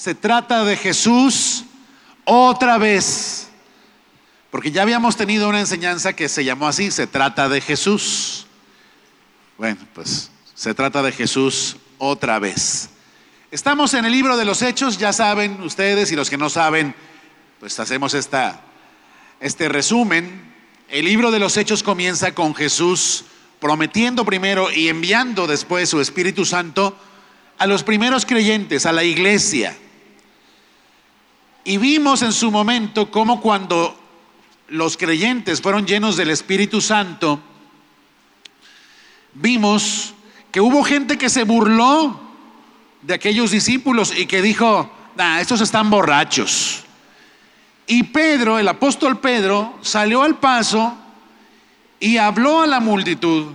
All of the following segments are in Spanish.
Se trata de Jesús otra vez. Porque ya habíamos tenido una enseñanza que se llamó así, se trata de Jesús. Bueno, pues se trata de Jesús otra vez. Estamos en el libro de los Hechos, ya saben ustedes y los que no saben, pues hacemos esta, este resumen. El libro de los Hechos comienza con Jesús prometiendo primero y enviando después su Espíritu Santo a los primeros creyentes, a la iglesia. Y vimos en su momento cómo cuando los creyentes fueron llenos del Espíritu Santo, vimos que hubo gente que se burló de aquellos discípulos y que dijo, nah, estos están borrachos. Y Pedro, el apóstol Pedro, salió al paso y habló a la multitud.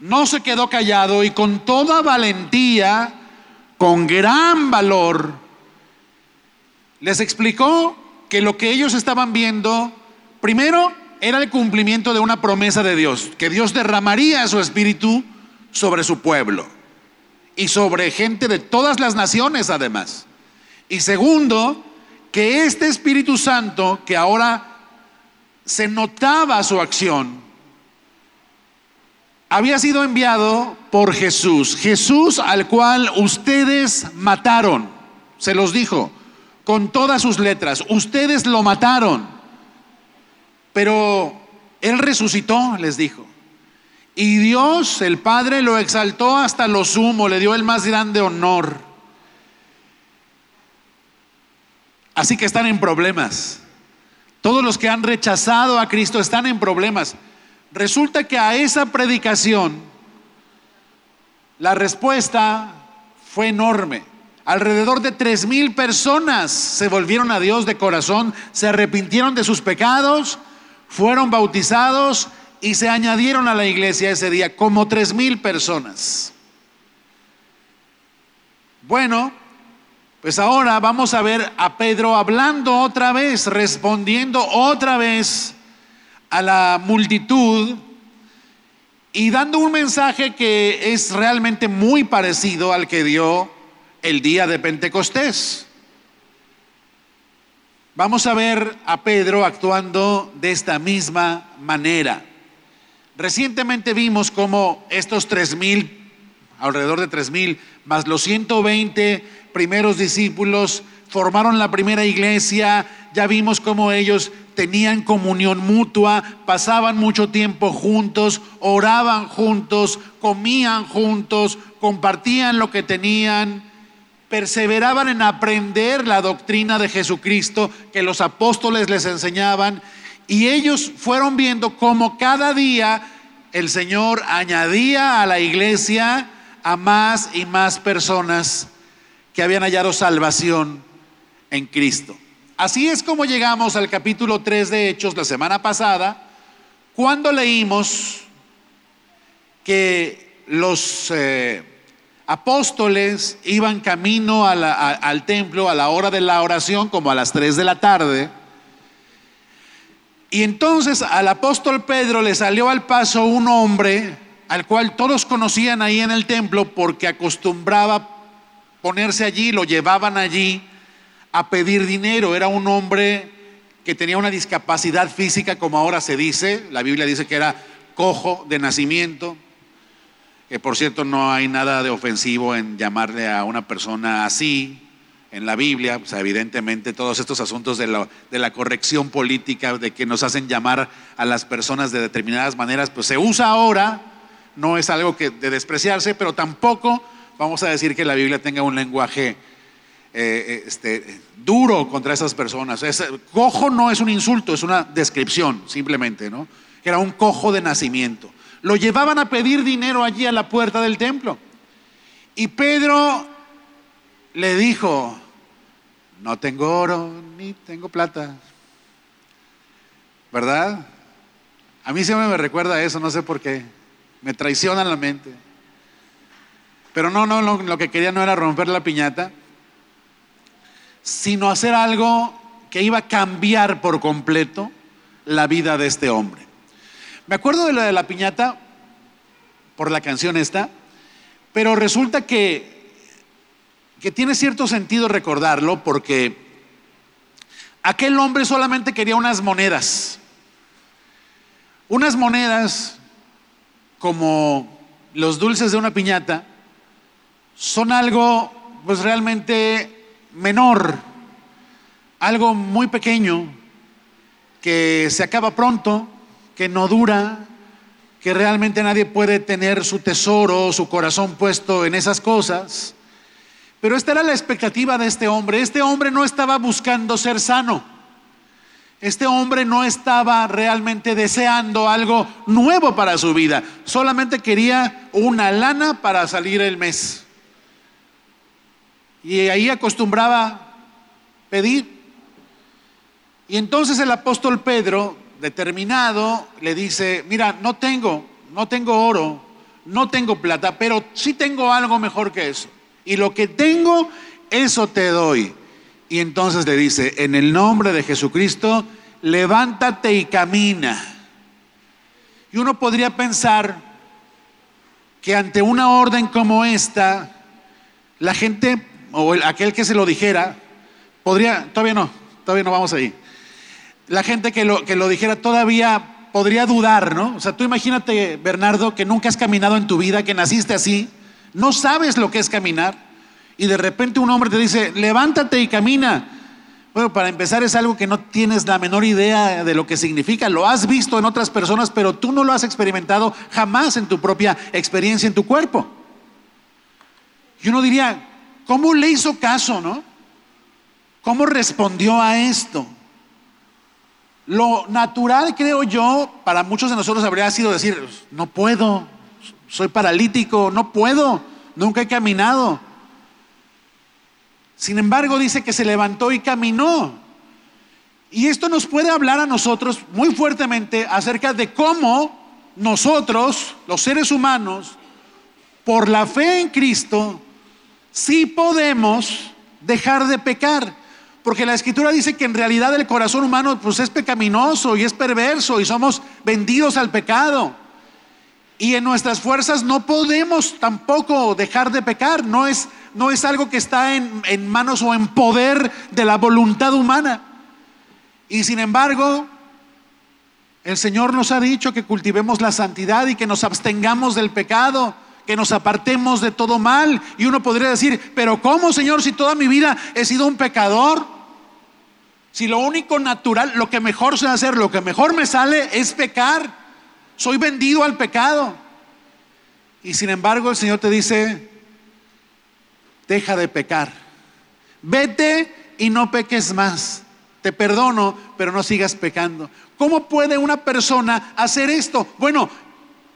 No se quedó callado y con toda valentía, con gran valor, les explicó que lo que ellos estaban viendo, primero, era el cumplimiento de una promesa de Dios, que Dios derramaría su espíritu sobre su pueblo y sobre gente de todas las naciones además. Y segundo, que este Espíritu Santo, que ahora se notaba su acción, había sido enviado por Jesús, Jesús al cual ustedes mataron, se los dijo, con todas sus letras, ustedes lo mataron, pero Él resucitó, les dijo. Y Dios, el Padre, lo exaltó hasta lo sumo, le dio el más grande honor. Así que están en problemas. Todos los que han rechazado a Cristo están en problemas. Resulta que a esa predicación la respuesta fue enorme. Alrededor de tres mil personas se volvieron a Dios de corazón, se arrepintieron de sus pecados, fueron bautizados y se añadieron a la iglesia ese día como tres mil personas. Bueno, pues ahora vamos a ver a Pedro hablando otra vez, respondiendo otra vez a la multitud y dando un mensaje que es realmente muy parecido al que dio el día de Pentecostés. Vamos a ver a Pedro actuando de esta misma manera. Recientemente vimos cómo estos tres mil, alrededor de tres mil, más los 120 primeros discípulos formaron la primera iglesia. Ya vimos cómo ellos tenían comunión mutua, pasaban mucho tiempo juntos, oraban juntos, comían juntos, compartían lo que tenían, perseveraban en aprender la doctrina de Jesucristo que los apóstoles les enseñaban y ellos fueron viendo cómo cada día el Señor añadía a la iglesia a más y más personas que habían hallado salvación en Cristo. Así es como llegamos al capítulo 3 de Hechos la semana pasada, cuando leímos que los eh, apóstoles iban camino al templo a la hora de la oración, como a las 3 de la tarde, y entonces al apóstol Pedro le salió al paso un hombre al cual todos conocían ahí en el templo porque acostumbraba ponerse allí, lo llevaban allí a pedir dinero. Era un hombre que tenía una discapacidad física, como ahora se dice. La Biblia dice que era cojo de nacimiento. Que por cierto no hay nada de ofensivo en llamarle a una persona así en la Biblia. O evidentemente todos estos asuntos de la, de la corrección política, de que nos hacen llamar a las personas de determinadas maneras, pues se usa ahora. No es algo que de despreciarse, pero tampoco vamos a decir que la Biblia tenga un lenguaje eh, eh, este, duro contra esas personas. cojo no es un insulto, es una descripción simplemente, ¿no? Era un cojo de nacimiento. Lo llevaban a pedir dinero allí a la puerta del templo. Y Pedro le dijo, no tengo oro ni tengo plata. ¿Verdad? A mí siempre me recuerda eso, no sé por qué. Me traiciona la mente. Pero no, no, lo que quería no era romper la piñata sino hacer algo que iba a cambiar por completo la vida de este hombre. Me acuerdo de la de la piñata por la canción esta, pero resulta que que tiene cierto sentido recordarlo porque aquel hombre solamente quería unas monedas. Unas monedas como los dulces de una piñata son algo pues realmente menor, algo muy pequeño que se acaba pronto, que no dura, que realmente nadie puede tener su tesoro, su corazón puesto en esas cosas. Pero esta era la expectativa de este hombre. Este hombre no estaba buscando ser sano. Este hombre no estaba realmente deseando algo nuevo para su vida. Solamente quería una lana para salir el mes. Y ahí acostumbraba pedir. Y entonces el apóstol Pedro, determinado, le dice, mira, no tengo, no tengo oro, no tengo plata, pero sí tengo algo mejor que eso y lo que tengo, eso te doy. Y entonces le dice, en el nombre de Jesucristo, levántate y camina. Y uno podría pensar que ante una orden como esta, la gente o aquel que se lo dijera, podría, todavía no, todavía no vamos ahí. La gente que lo, que lo dijera todavía podría dudar, ¿no? O sea, tú imagínate, Bernardo, que nunca has caminado en tu vida, que naciste así, no sabes lo que es caminar y de repente un hombre te dice, levántate y camina. Bueno, para empezar es algo que no tienes la menor idea de lo que significa. Lo has visto en otras personas, pero tú no lo has experimentado jamás en tu propia experiencia en tu cuerpo. Y uno diría, ¿cómo le hizo caso, no? ¿Cómo respondió a esto? Lo natural, creo yo, para muchos de nosotros habría sido decir, no puedo, soy paralítico, no puedo, nunca he caminado. Sin embargo, dice que se levantó y caminó. Y esto nos puede hablar a nosotros muy fuertemente acerca de cómo nosotros, los seres humanos, por la fe en Cristo, sí podemos dejar de pecar. Porque la escritura dice que en realidad el corazón humano pues es pecaminoso y es perverso y somos vendidos al pecado. Y en nuestras fuerzas no podemos tampoco dejar de pecar. No es, no es algo que está en, en manos o en poder de la voluntad humana. Y sin embargo, el Señor nos ha dicho que cultivemos la santidad y que nos abstengamos del pecado, que nos apartemos de todo mal. Y uno podría decir, pero ¿cómo, Señor, si toda mi vida he sido un pecador? Si lo único natural, lo que mejor sé hacer, lo que mejor me sale es pecar soy vendido al pecado. Y sin embargo el Señor te dice, deja de pecar. Vete y no peques más. Te perdono, pero no sigas pecando. ¿Cómo puede una persona hacer esto? Bueno,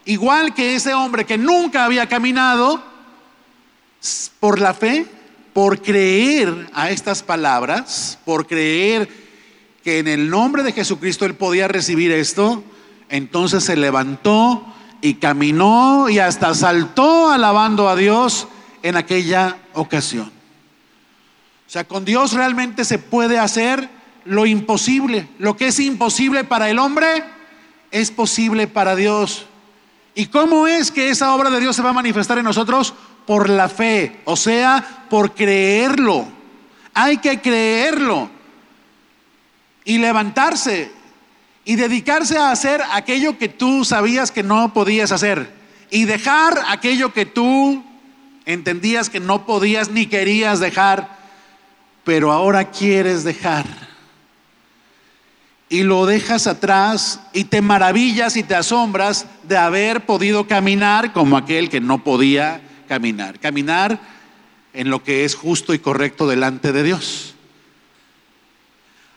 igual que ese hombre que nunca había caminado, por la fe, por creer a estas palabras, por creer que en el nombre de Jesucristo él podía recibir esto, entonces se levantó y caminó y hasta saltó alabando a Dios en aquella ocasión. O sea, con Dios realmente se puede hacer lo imposible. Lo que es imposible para el hombre es posible para Dios. ¿Y cómo es que esa obra de Dios se va a manifestar en nosotros? Por la fe, o sea, por creerlo. Hay que creerlo y levantarse y dedicarse a hacer aquello que tú sabías que no podías hacer y dejar aquello que tú entendías que no podías ni querías dejar, pero ahora quieres dejar. Y lo dejas atrás y te maravillas y te asombras de haber podido caminar como aquel que no podía caminar. Caminar en lo que es justo y correcto delante de Dios.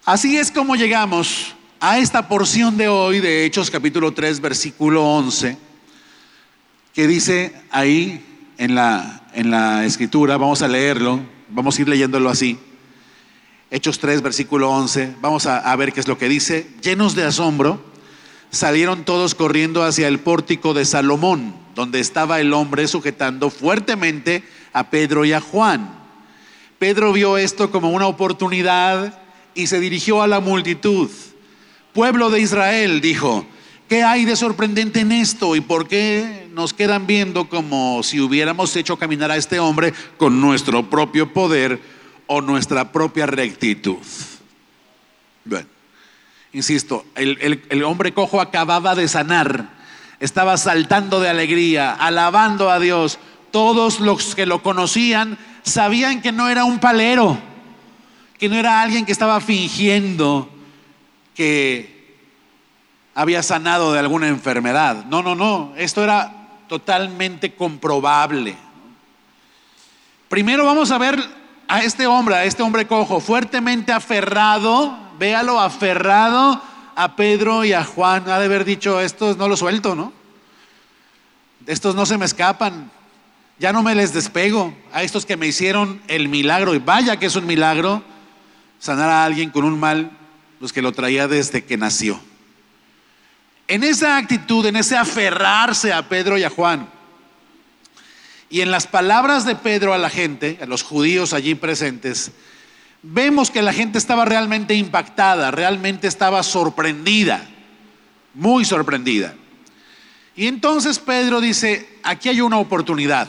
Así es como llegamos a esta porción de hoy de Hechos capítulo 3 versículo 11, que dice ahí en la, en la escritura, vamos a leerlo, vamos a ir leyéndolo así. Hechos 3 versículo 11, vamos a, a ver qué es lo que dice. Llenos de asombro, salieron todos corriendo hacia el pórtico de Salomón, donde estaba el hombre sujetando fuertemente a Pedro y a Juan. Pedro vio esto como una oportunidad y se dirigió a la multitud pueblo de Israel, dijo, ¿Qué hay de sorprendente en esto? ¿Y por qué nos quedan viendo como si hubiéramos hecho caminar a este hombre con nuestro propio poder o nuestra propia rectitud? Bueno, insisto, el, el hombre cojo acababa de sanar, estaba saltando de alegría, alabando a Dios. Todos los que lo conocían sabían que no era un palero, que no era alguien que estaba fingiendo que había sanado de alguna enfermedad. No, no, no, esto era totalmente comprobable. Primero vamos a ver a este hombre, a este hombre cojo, fuertemente aferrado, véalo, aferrado a Pedro y a Juan. Ha de haber dicho, estos no los suelto, ¿no? Estos no se me escapan, ya no me les despego. A estos que me hicieron el milagro, y vaya que es un milagro, sanar a alguien con un mal, los que lo traía desde que nació. En esa actitud, en ese aferrarse a Pedro y a Juan, y en las palabras de Pedro a la gente, a los judíos allí presentes, vemos que la gente estaba realmente impactada, realmente estaba sorprendida, muy sorprendida. Y entonces Pedro dice, aquí hay una oportunidad,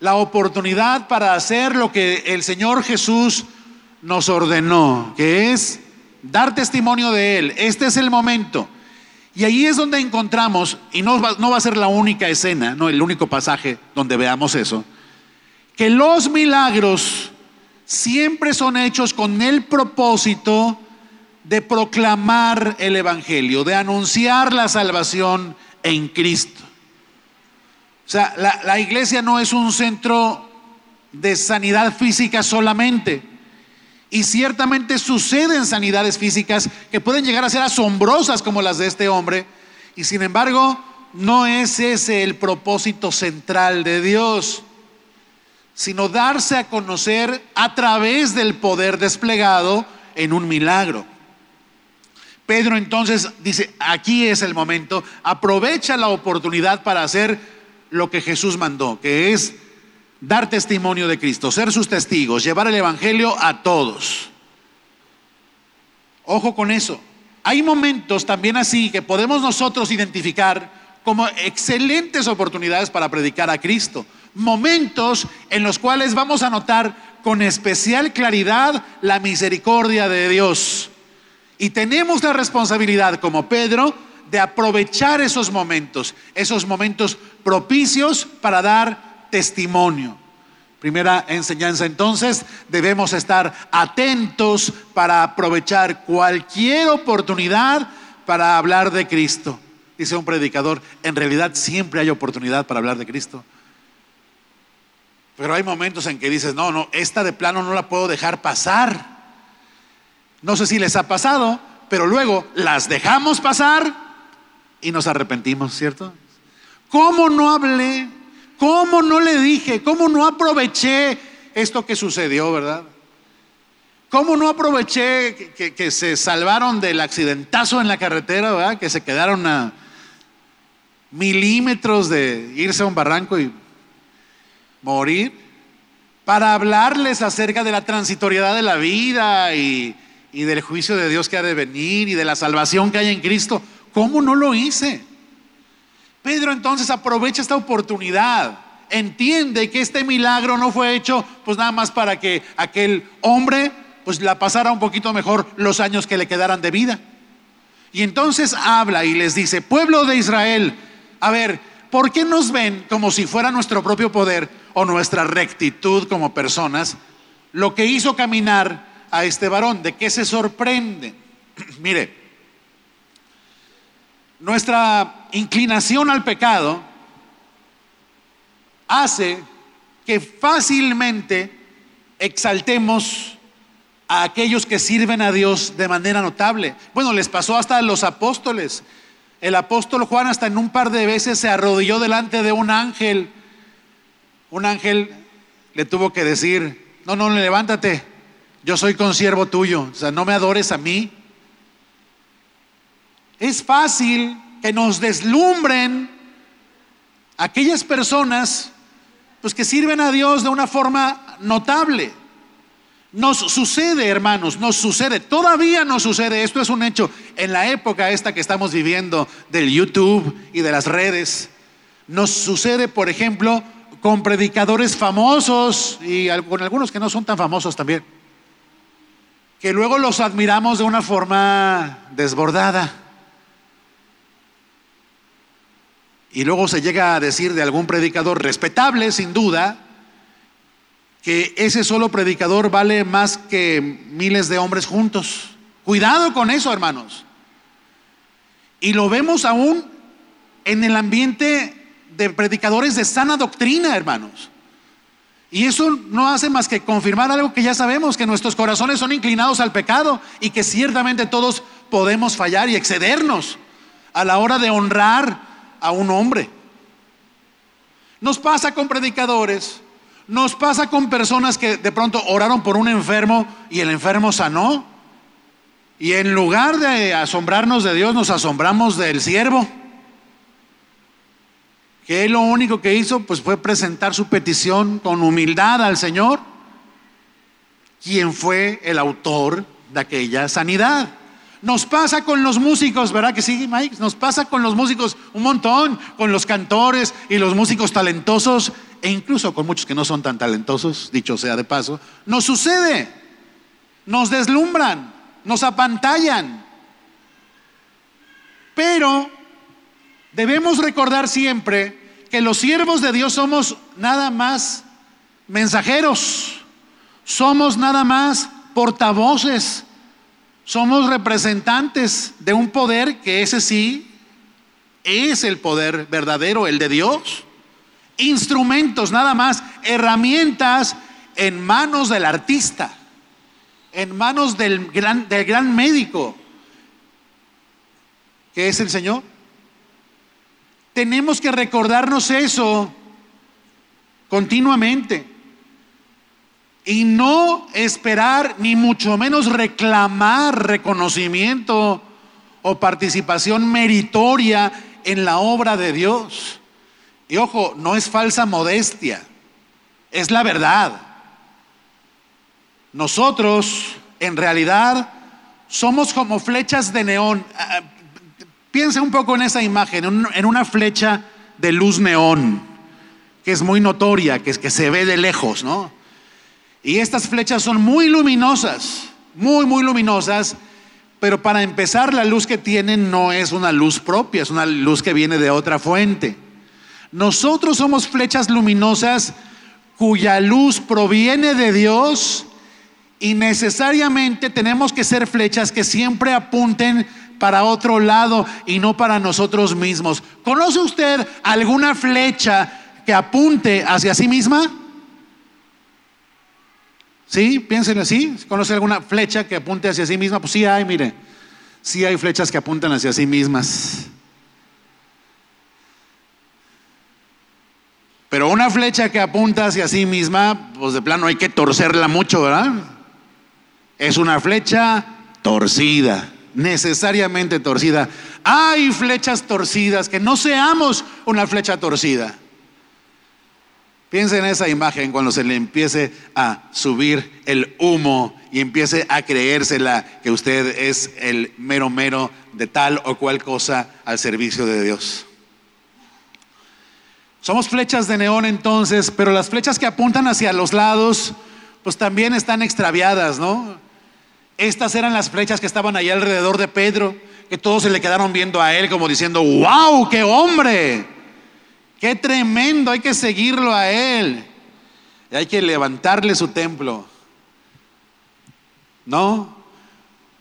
la oportunidad para hacer lo que el Señor Jesús nos ordenó, que es dar testimonio de Él. Este es el momento. Y ahí es donde encontramos, y no va, no va a ser la única escena, no el único pasaje donde veamos eso, que los milagros siempre son hechos con el propósito de proclamar el Evangelio, de anunciar la salvación en Cristo. O sea, la, la iglesia no es un centro de sanidad física solamente y ciertamente suceden sanidades físicas que pueden llegar a ser asombrosas como las de este hombre. Y sin embargo, no es ese el propósito central de Dios, sino darse a conocer a través del poder desplegado en un milagro. Pedro entonces dice, aquí es el momento, aprovecha la oportunidad para hacer lo que Jesús mandó, que es dar testimonio de Cristo, ser sus testigos, llevar el Evangelio a todos. Ojo con eso. Hay momentos también así que podemos nosotros identificar como excelentes oportunidades para predicar a Cristo. Momentos en los cuales vamos a notar con especial claridad la misericordia de Dios. Y tenemos la responsabilidad como Pedro de aprovechar esos momentos, esos momentos propicios para dar testimonio. Primera enseñanza entonces, debemos estar atentos para aprovechar cualquier oportunidad para hablar de Cristo. Dice un predicador, en realidad siempre hay oportunidad para hablar de Cristo. Pero hay momentos en que dices, no, no, esta de plano no la puedo dejar pasar. No sé si les ha pasado, pero luego las dejamos pasar y nos arrepentimos, ¿cierto? ¿Cómo no hablé ¿Cómo no le dije? ¿Cómo no aproveché esto que sucedió, verdad? ¿Cómo no aproveché que, se salvaron del accidentazo en la carretera, verdad? Que se quedaron a milímetros de irse a un barranco y morir, para hablarles acerca de la transitoriedad de la vida y, y del juicio de Dios que ha de venir y de la salvación que hay en Cristo. ¿Cómo no lo hice? Pedro entonces aprovecha esta oportunidad, entiende que este milagro no fue hecho pues nada más para que aquel hombre pues la pasara un poquito mejor los años que le quedaran de vida. Y entonces habla y les dice, pueblo de Israel, a ver, ¿por qué nos ven como si fuera nuestro propio poder o nuestra rectitud como personas lo que hizo caminar a este varón? ¿De qué se sorprende? Mire, nuestra inclinación al pecado hace que fácilmente exaltemos a aquellos que sirven a Dios de manera notable. Bueno, les pasó hasta a los apóstoles. El apóstol Juan hasta en un par de veces se arrodilló delante de un ángel. Un ángel le tuvo que decir, no, no, levántate, yo soy consiervo tuyo, o sea, no me adores a mí, es fácil que nos deslumbren aquellas personas pues que sirven a Dios de una forma notable. Nos sucede, hermanos, nos sucede, todavía nos sucede, esto es un hecho, en la época esta que estamos viviendo del YouTube y de las redes, nos sucede, por ejemplo, con predicadores famosos y con algunos que no son tan famosos también, que luego los admiramos de una forma desbordada. Y luego se llega a decir de algún predicador respetable, sin duda, que ese solo predicador vale más que miles de hombres juntos. Cuidado con eso, hermanos. Y lo vemos aún en el ambiente de predicadores de sana doctrina, hermanos. Y eso no hace más que confirmar algo que ya sabemos, que nuestros corazones son inclinados al pecado y que ciertamente todos podemos fallar y excedernos a la hora de honrar a un hombre. Nos pasa con predicadores nos pasa con personas que de pronto oraron por un enfermo y el enfermo sanó. Y en lugar de asombrarnos de Dios, nos asombramos del siervo. Que lo único que hizo pues fue presentar su petición con humildad al Señor, quien fue el autor de aquella sanidad. Nos pasa con los músicos, ¿verdad que sí, Mike? Nos pasa con los músicos un montón, con los cantores y los músicos talentosos e incluso con muchos que no son tan talentosos, dicho sea de paso, nos sucede, nos deslumbran, nos apantallan. Pero debemos recordar siempre que los siervos de Dios somos nada más mensajeros, somos nada más portavoces, somos representantes de un poder que ese sí es el poder verdadero, el de Dios instrumentos nada más, herramientas en manos del artista, en manos del gran, del gran médico, que es el Señor. Tenemos que recordarnos eso continuamente y no esperar ni mucho menos reclamar reconocimiento o participación meritoria en la obra de Dios. Y ojo, no es falsa modestia, es la verdad. Nosotros, en realidad, somos como flechas de neón. Ah, ah, piensa un poco en esa imagen, en una flecha de luz neón, que es muy notoria, que, que se ve de lejos, ¿no? Y estas flechas son muy luminosas, muy, muy luminosas, pero para empezar la luz que tienen no es una luz propia, es una luz que viene de otra fuente. Nosotros somos flechas luminosas cuya luz proviene de Dios y necesariamente tenemos que ser flechas que siempre apunten para otro lado y no para nosotros mismos. ¿Conoce usted alguna flecha que apunte hacia sí misma? ¿Sí? Piensen así. ¿Conoce alguna flecha que apunte hacia sí misma? Pues sí hay, mire. Sí hay flechas que apuntan hacia sí mismas. Pero una flecha que apunta hacia sí misma, pues de plano hay que torcerla mucho, ¿verdad? Es una flecha torcida, necesariamente torcida. Hay flechas torcidas, que no seamos una flecha torcida. Piensa en esa imagen cuando se le empiece a subir el humo y empiece a creérsela que usted es el mero mero de tal o cual cosa al servicio de Dios. Somos flechas de neón entonces, pero las flechas que apuntan hacia los lados, pues también están extraviadas, ¿no? Estas eran las flechas que estaban ahí alrededor de Pedro, que todos se le quedaron viendo a él como diciendo, wow, qué hombre, qué tremendo, hay que seguirlo a él, y hay que levantarle su templo. ¿No?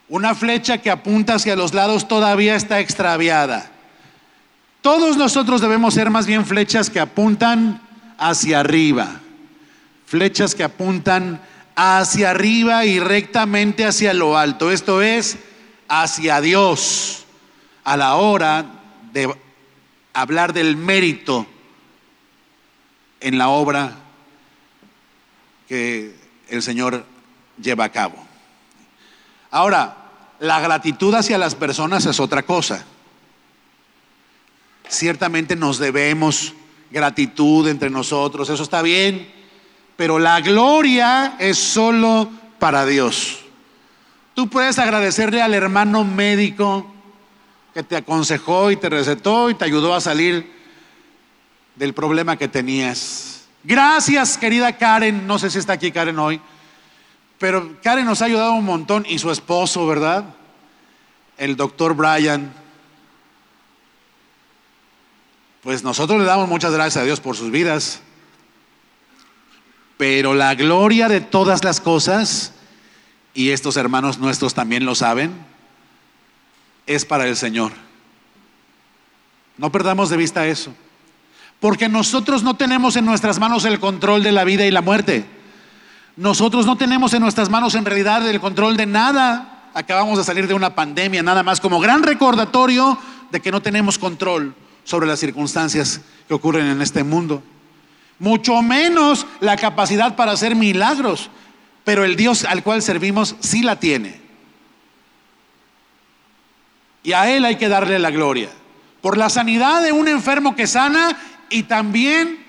Una flecha que apunta hacia los lados todavía está extraviada. Todos nosotros debemos ser más bien flechas que apuntan hacia arriba, flechas que apuntan hacia arriba y rectamente hacia lo alto, esto es, hacia Dios, a la hora de hablar del mérito en la obra que el Señor lleva a cabo. Ahora, la gratitud hacia las personas es otra cosa. Ciertamente nos debemos gratitud entre nosotros, eso está bien, pero la gloria es solo para Dios. Tú puedes agradecerle al hermano médico que te aconsejó y te recetó y te ayudó a salir del problema que tenías. Gracias, querida Karen. No sé si está aquí Karen hoy, pero Karen nos ha ayudado un montón y su esposo, ¿verdad? El doctor Brian. Pues nosotros le damos muchas gracias a Dios por sus vidas. Pero la gloria de todas las cosas, y estos hermanos nuestros también lo saben, es para el Señor. No perdamos de vista eso. Porque nosotros no tenemos en nuestras manos el control de la vida y la muerte. Nosotros no tenemos en nuestras manos en realidad el control de nada. Acabamos de salir de una pandemia, nada más como gran recordatorio de que no tenemos control sobre las circunstancias que ocurren en este mundo mucho menos la capacidad para hacer milagros, pero el Dios al cual servimos sí la tiene. Y a Él hay que darle la gloria. Por la sanidad de un enfermo que sana y también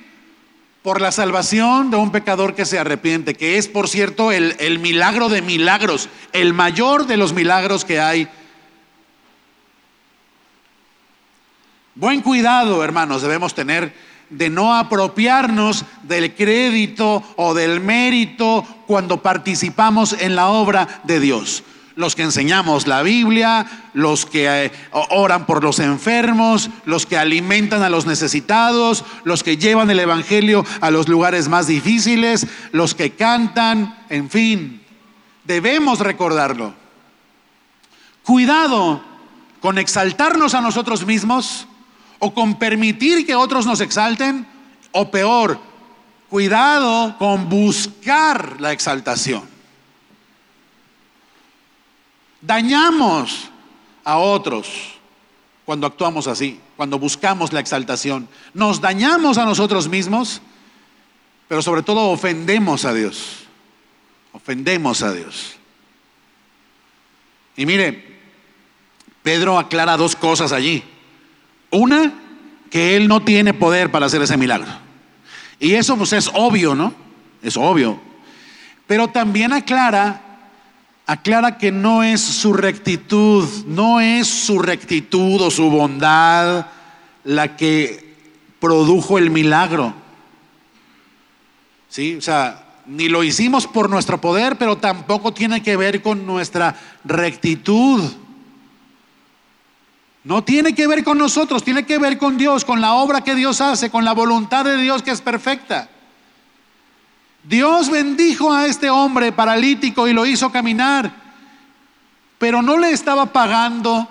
por la salvación de un pecador que se arrepiente, que es, por cierto, el, milagro de milagros, el mayor de los milagros que hay. Buen cuidado, hermanos, debemos tener de no apropiarnos del crédito o del mérito cuando participamos en la obra de Dios. Los que enseñamos la Biblia, los que eh, oran por los enfermos, los que alimentan a los necesitados, los que llevan el Evangelio a los lugares más difíciles, los que cantan, en fin, debemos recordarlo. Cuidado con exaltarnos a nosotros mismos o con permitir que otros nos exalten, o peor, cuidado con buscar la exaltación. Dañamos a otros cuando actuamos así, cuando buscamos la exaltación. Nos dañamos a nosotros mismos, pero sobre todo ofendemos a Dios. Ofendemos a Dios. Y mire, Pedro aclara dos cosas allí. Una, que Él no tiene poder para hacer ese milagro. Y eso pues es obvio, ¿no? Es obvio. Pero también aclara, aclara que no es su rectitud, no es su rectitud o su bondad la que produjo el milagro. ¿Sí? O sea, ni lo hicimos por nuestro poder, pero tampoco tiene que ver con nuestra rectitud. No tiene que ver con nosotros, tiene que ver con Dios, con la obra que Dios hace, con la voluntad de Dios que es perfecta. Dios bendijo a este hombre paralítico y lo hizo caminar, pero no le estaba pagando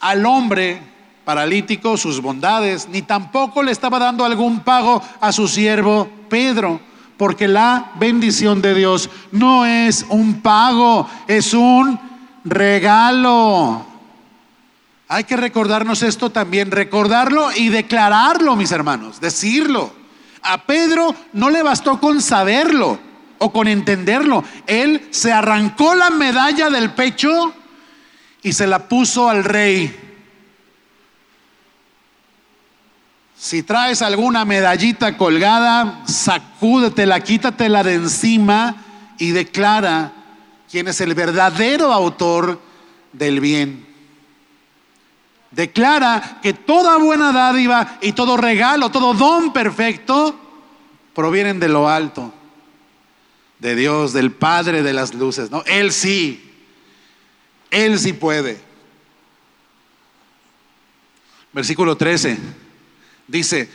al hombre paralítico sus bondades, ni tampoco le estaba dando algún pago a su siervo Pedro, porque la bendición de Dios no es un pago, es un regalo. Hay que recordarnos esto también, recordarlo y declararlo, mis hermanos, decirlo. A Pedro no le bastó con saberlo o con entenderlo. Él se arrancó la medalla del pecho y se la puso al rey. Si traes alguna medallita colgada, sacúdetela, quítatela de encima y declara quién es el verdadero autor del bien declara que toda buena dádiva y todo regalo, todo don perfecto provienen de lo alto, de Dios, del Padre de las luces. ¿no? Él sí, Él sí puede. Versículo 13 dice,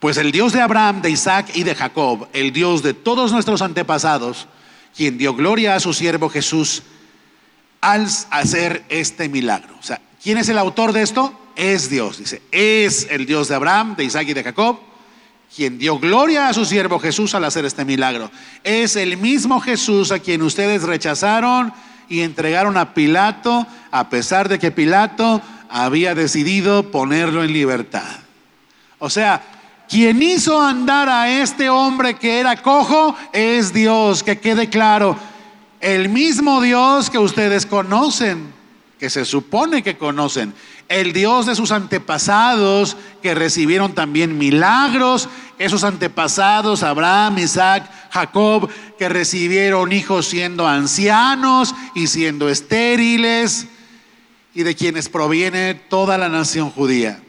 pues el Dios de Abraham, de Isaac y de Jacob, el Dios de todos nuestros antepasados, quien dio gloria a su siervo Jesús, al hacer este milagro. O sea, ¿quién es el autor de esto? Es Dios, dice. Es el Dios de Abraham, de Isaac y de Jacob, quien dio gloria a su siervo Jesús al hacer este milagro. Es el mismo Jesús a quien ustedes rechazaron y entregaron a Pilato, a pesar de que Pilato había decidido ponerlo en libertad. O sea, quien hizo andar a este hombre que era cojo es Dios, que quede claro el mismo Dios que ustedes conocen, que se supone que conocen, el Dios de sus antepasados que recibieron también milagros, esos antepasados, Abraham, Isaac, Jacob, que recibieron hijos siendo ancianos y siendo estériles, y de quienes proviene toda la nación judía.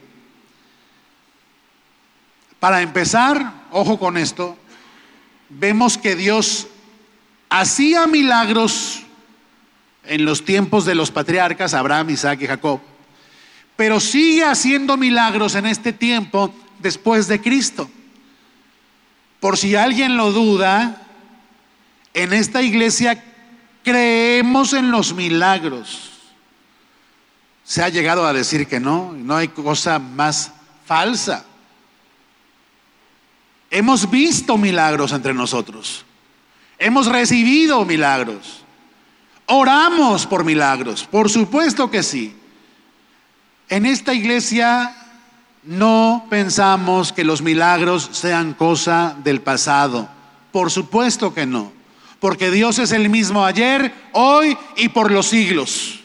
Para empezar, ojo con esto, vemos que Dios hacía milagros en los tiempos de los patriarcas, Abraham, Isaac y Jacob, pero sigue haciendo milagros en este tiempo después de Cristo. Por si alguien lo duda, en esta iglesia creemos en los milagros. Se ha llegado a decir que no, no hay cosa más falsa. Hemos visto milagros entre nosotros. Hemos recibido milagros. Oramos por milagros, por supuesto que sí. En esta iglesia no pensamos que los milagros sean cosa del pasado, por supuesto que no, porque Dios es el mismo ayer, hoy y por los siglos.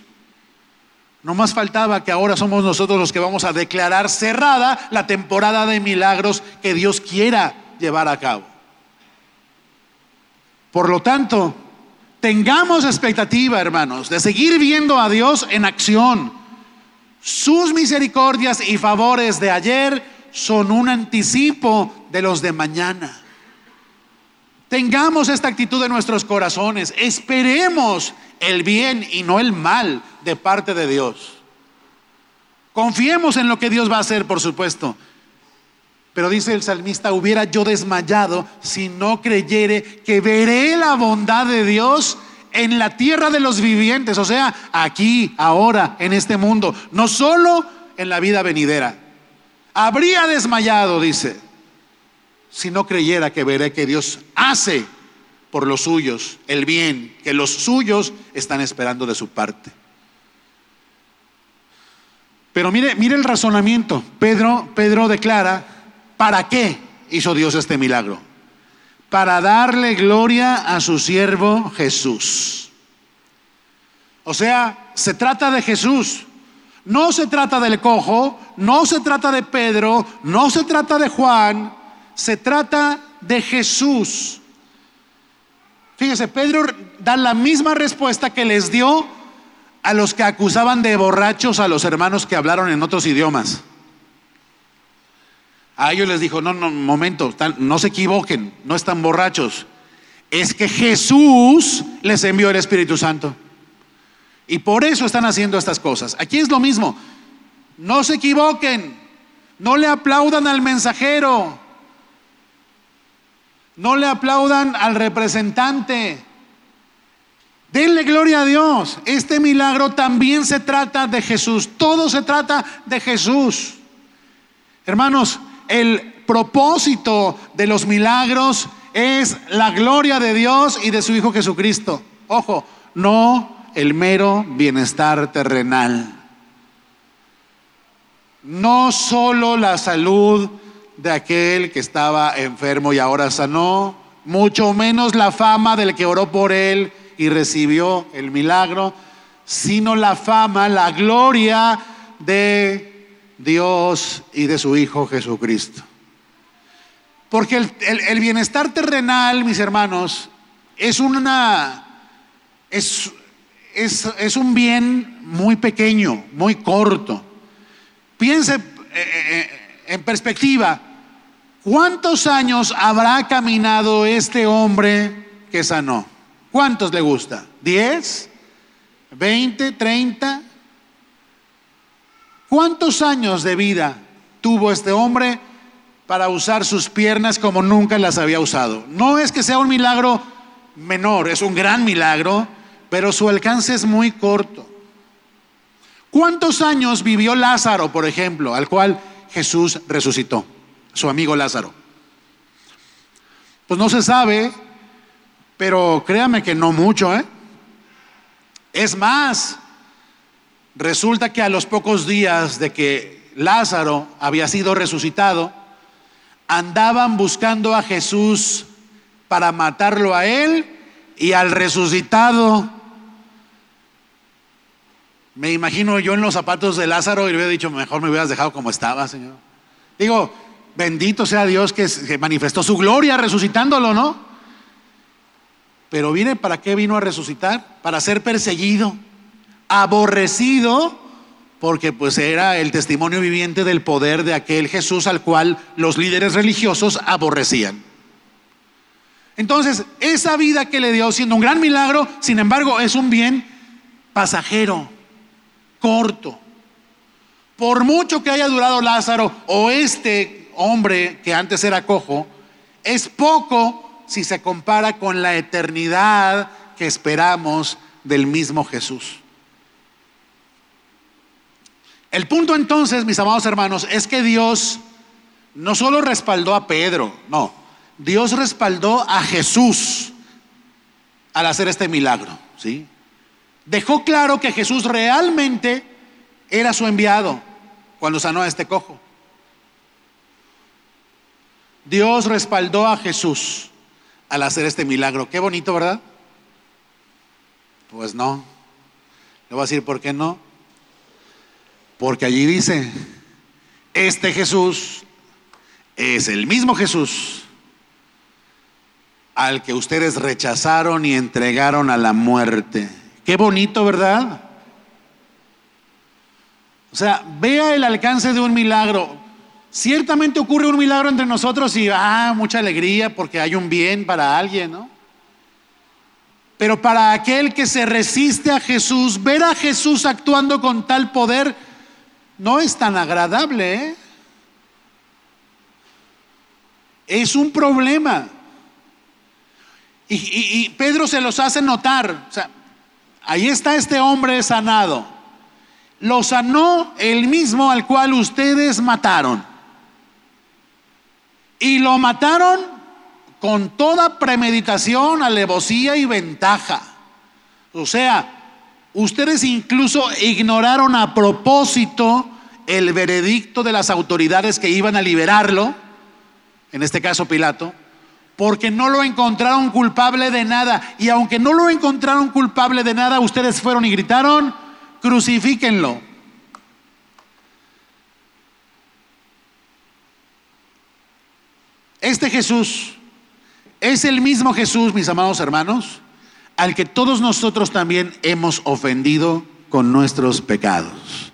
No más faltaba que ahora somos nosotros los que vamos a declarar cerrada la temporada de milagros que Dios quiera llevar a cabo. Por lo tanto, Tengamos expectativa, hermanos, de seguir viendo a Dios en acción. Sus misericordias y favores de ayer son un anticipo de los de mañana. Tengamos esta actitud en nuestros corazones. Esperemos el bien y no el mal de parte de Dios. Confiemos en lo que Dios va a hacer, por supuesto. Pero dice el salmista, hubiera yo desmayado si no creyere que veré la bondad de Dios en la tierra de los vivientes, o sea, aquí, ahora, en este mundo, no solo en la vida venidera. Habría desmayado, dice, si no creyera que veré que Dios hace por los suyos el bien que los suyos están esperando de su parte. Pero mire, mire el razonamiento. Pedro, Pedro declara ¿Para qué hizo Dios este milagro? Para darle gloria a su siervo Jesús. O sea, se trata de Jesús. No se trata del cojo, no se trata de Pedro, no se trata de Juan, se trata de Jesús. Fíjese, Pedro da la misma respuesta que les dio a los que acusaban de borrachos a los hermanos que hablaron en otros idiomas. A ellos les dijo, no, no, momento, no se equivoquen, no están borrachos. Es que Jesús les envió el Espíritu Santo. Y por eso están haciendo estas cosas. Aquí es lo mismo. No se equivoquen. No le aplaudan al mensajero. No le aplaudan al representante. Denle gloria a Dios. Este milagro también se trata de Jesús. Todo se trata de Jesús. Hermanos, el propósito de los milagros es la gloria de Dios y de su Hijo Jesucristo. Ojo, no el mero bienestar terrenal. No solo la salud de aquel que estaba enfermo y ahora sanó, mucho menos la fama del que oró por él y recibió el milagro, sino la fama, la gloria de Dios y de su Hijo Jesucristo. Porque el, bienestar terrenal, mis hermanos, es una es, es, un bien muy pequeño, muy corto. Piense eh, eh, en perspectiva, ¿cuántos años habrá caminado este hombre que sanó? ¿Cuántos le gusta? ¿10? ¿20? ¿30? ¿Cuántos años de vida tuvo este hombre para usar sus piernas como nunca las había usado? No es que sea un milagro menor, es un gran milagro, pero su alcance es muy corto. ¿Cuántos años vivió Lázaro, por ejemplo, al cual Jesús resucitó? Su amigo Lázaro. Pues no se sabe, pero créame que no mucho, ¿eh? Es más, Resulta que a los pocos días de que Lázaro había sido resucitado, andaban buscando a Jesús para matarlo a él y al resucitado. Me imagino yo en los zapatos de Lázaro y le hubiera dicho, mejor me hubieras dejado como estaba, Señor. Digo, bendito sea Dios que, que manifestó su gloria resucitándolo, ¿no? Pero viene, ¿para qué vino a resucitar? Para ser perseguido, aborrecido, porque pues era el testimonio viviente del poder de aquel Jesús al cual los líderes religiosos aborrecían. Entonces, esa vida que le dio siendo un gran milagro, sin embargo, es un bien pasajero, corto. Por mucho que haya durado Lázaro o este hombre que antes era cojo, es poco si se compara con la eternidad que esperamos del mismo Jesús. El punto entonces, mis amados hermanos, es que Dios no solo respaldó a Pedro, no, Dios respaldó a Jesús al hacer este milagro, ¿sí? Dejó claro que Jesús realmente era su enviado cuando sanó a este cojo. Dios respaldó a Jesús al hacer este milagro. Qué bonito, ¿verdad? Pues no. Le voy a decir por qué no. Porque allí dice, este Jesús es el mismo Jesús al que ustedes rechazaron y entregaron a la muerte. Qué bonito, ¿verdad? O sea, vea el alcance de un milagro. Ciertamente ocurre un milagro entre nosotros y, ah, mucha alegría porque hay un bien para alguien, ¿no? Pero para aquel que se resiste a Jesús, ver a Jesús actuando con tal poder no es tan agradable. ¿eh? Es un problema. Y, Pedro se los hace notar. Ahí está este hombre sanado. Lo sanó el mismo al cual ustedes mataron. Y lo mataron con toda premeditación, alevosía y ventaja. O sea, ustedes incluso ignoraron a propósito el veredicto de las autoridades que iban a liberarlo, en este caso Pilato, porque no lo encontraron culpable de nada. Y aunque no lo encontraron culpable de nada, ustedes fueron y gritaron, crucifíquenlo. Este Jesús es el mismo Jesús, mis amados hermanos, al que todos nosotros también hemos ofendido con nuestros pecados.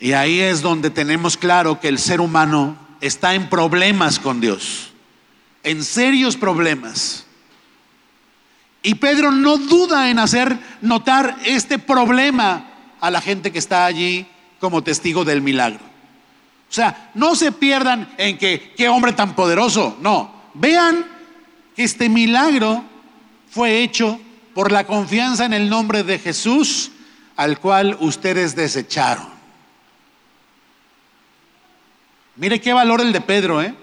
Y ahí es donde tenemos claro que el ser humano está en problemas con Dios, en serios problemas. Y Pedro no duda en hacer notar este problema a la gente que está allí como testigo del milagro. O sea, no se pierdan en que qué hombre tan poderoso. No, vean que este milagro fue hecho por la confianza en el nombre de Jesús al cual ustedes desecharon. Mire qué valor el de Pedro, ¿eh?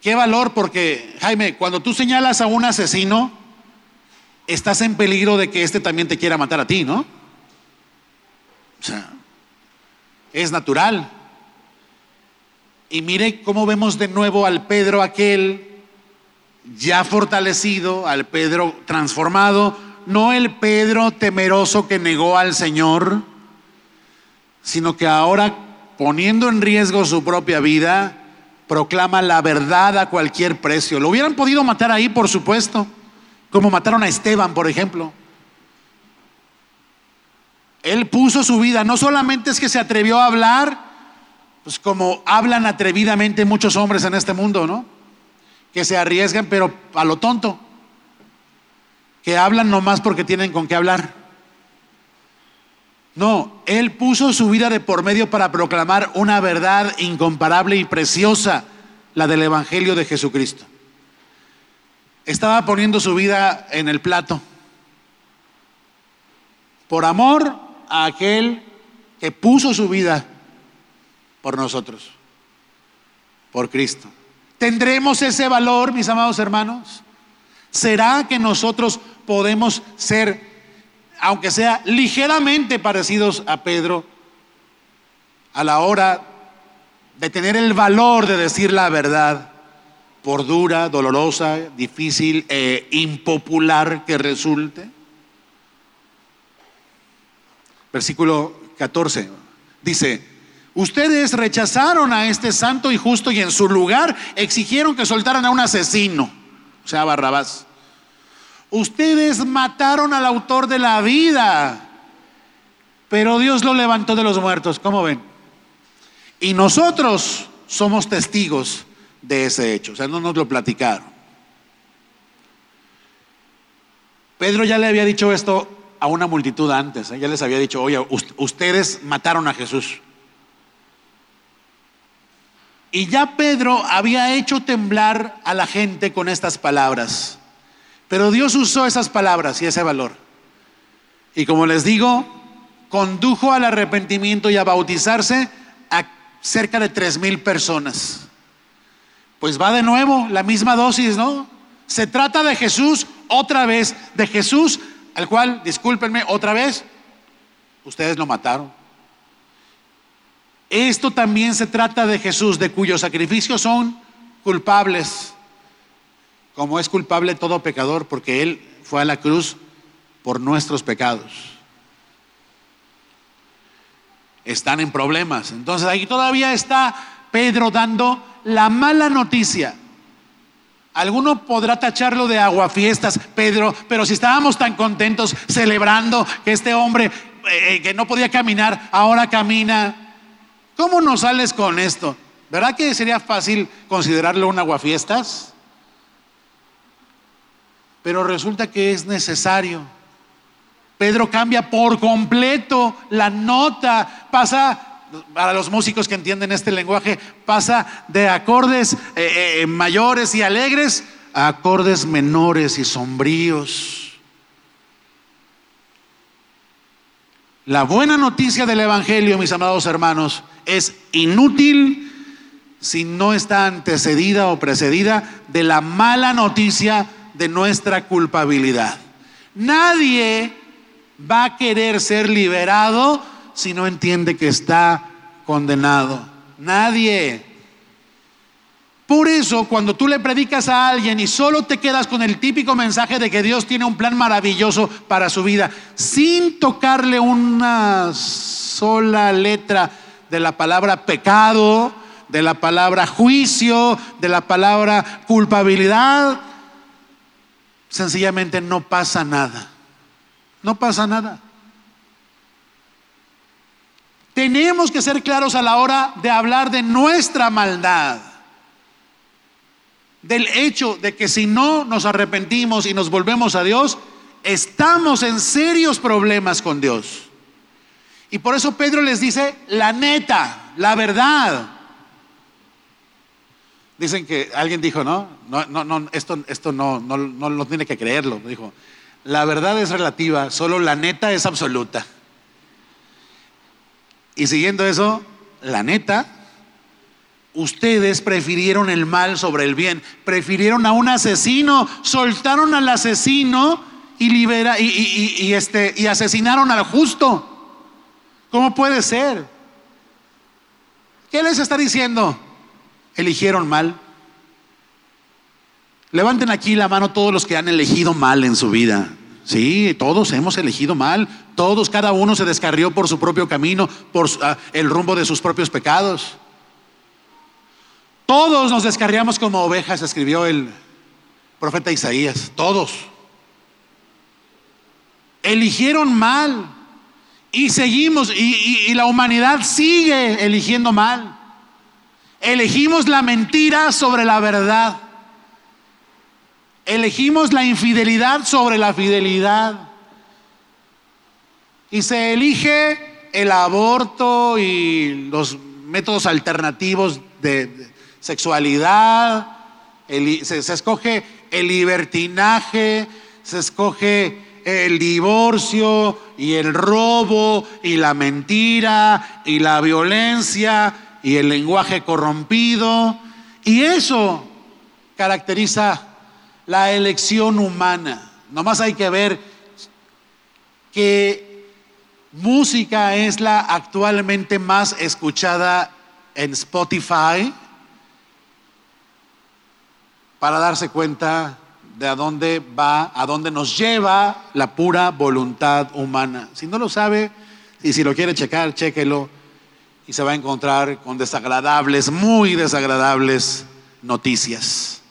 Qué valor porque, Jaime, cuando tú señalas a un asesino, estás en peligro de que éste también te quiera matar a ti, ¿no? O sea, es natural. Y mire cómo vemos de nuevo al Pedro aquel ya fortalecido, al Pedro transformado, no el Pedro temeroso que negó al Señor, sino que ahora poniendo en riesgo su propia vida, proclama la verdad a cualquier precio. Lo hubieran podido matar ahí, por supuesto, como mataron a Esteban, por ejemplo. Él puso su vida, no solamente es que se atrevió a hablar, pues como hablan atrevidamente muchos hombres en este mundo, ¿no? Que se arriesgan, pero a lo tonto. Que hablan nomás porque tienen con qué hablar. No, Él puso su vida de por medio para proclamar una verdad incomparable y preciosa, la del Evangelio de Jesucristo. Estaba poniendo su vida en el plato por amor a aquel que puso su vida por nosotros, por Cristo. ¿Tendremos ese valor, mis amados hermanos? ¿Será que nosotros podemos ser, aunque sea ligeramente parecidos a Pedro, a la hora de tener el valor de decir la verdad, por dura, dolorosa, difícil e impopular que resulte? versículo 14. Dice, ustedes rechazaron a este santo y justo y en su lugar exigieron que soltaran a un asesino, o sea, Barrabás. Ustedes mataron al autor de la vida, pero Dios lo levantó de los muertos, ¿cómo ven? Y nosotros somos testigos de ese hecho, o sea, no nos lo platicaron. Pedro ya le había dicho esto a una multitud antes, ¿eh? ya les había dicho, oye, ustedes mataron a Jesús. Y ya Pedro había hecho temblar a la gente con estas palabras. Pero Dios usó esas palabras y ese valor. Y como les digo, condujo al arrepentimiento y a bautizarse a cerca de tres mil personas. Pues va de nuevo la misma dosis, ¿no? Se trata de Jesús otra vez, de Jesús, al cual, discúlpenme, otra vez, ustedes lo mataron. Esto también se trata de Jesús, de cuyos sacrificios son culpables, como es culpable todo pecador, porque Él fue a la cruz por nuestros pecados. Están en problemas. Entonces ahí todavía está Pedro dando la mala noticia Alguno podrá tacharlo de aguafiestas, Pedro, pero si estábamos tan contentos celebrando que este hombre eh, eh, que no podía caminar, ahora camina, ¿cómo nos sales con esto? ¿Verdad que sería fácil considerarlo un aguafiestas? Pero resulta que es necesario. Pedro cambia por completo la nota, pasa para los músicos que entienden este lenguaje, pasa de acordes eh, eh, mayores y alegres a acordes menores y sombríos. La buena noticia del Evangelio, mis amados hermanos, es inútil si no está antecedida o precedida de la mala noticia de nuestra culpabilidad. Nadie va a querer ser liberado si no entiende que está condenado? Nadie. Por eso, cuando tú le predicas a alguien y solo te quedas con el típico mensaje de que Dios tiene un plan maravilloso para su vida, sin tocarle una sola letra de la palabra pecado, de la palabra juicio, de la palabra culpabilidad, sencillamente no pasa nada. No pasa nada. Tenemos que ser claros a la hora de hablar de nuestra maldad. Del hecho de que si no nos arrepentimos y nos volvemos a Dios, estamos en serios problemas con Dios. Y por eso Pedro les dice la neta, la verdad. Dicen que alguien dijo, no, no, no, esto, esto no, no, no, no tiene que creerlo. Dijo, la verdad es relativa, solo la neta es absoluta. Y siguiendo eso, la neta, ustedes prefirieron el mal sobre el bien, prefirieron a un asesino, soltaron al asesino y, libera, y, este, y asesinaron al justo. ¿Cómo puede ser? ¿Qué les está diciendo? Eligieron mal. Levanten aquí la mano todos los que han elegido mal en su vida. Sí, todos hemos elegido mal, todos, cada uno se descarrió por su propio camino, por ah, el rumbo de sus propios pecados. Todos nos descarriamos como ovejas, escribió el profeta Isaías, todos. Eligieron mal y seguimos, y la humanidad sigue eligiendo mal. Elegimos la mentira sobre la verdad. Elegimos la infidelidad sobre la fidelidad. Y se elige el aborto y los métodos alternativos de sexualidad, se, escoge el libertinaje, se escoge el divorcio y el robo y la mentira y la violencia y el lenguaje corrompido. Y eso caracteriza la elección humana. Nomás hay que ver que música es la actualmente más escuchada en Spotify para darse cuenta de a dónde va, a dónde nos lleva la pura voluntad humana. Si no lo sabe, Y si lo quiere checar, chéquelo. Y se va a encontrar con desagradables, muy desagradables noticias.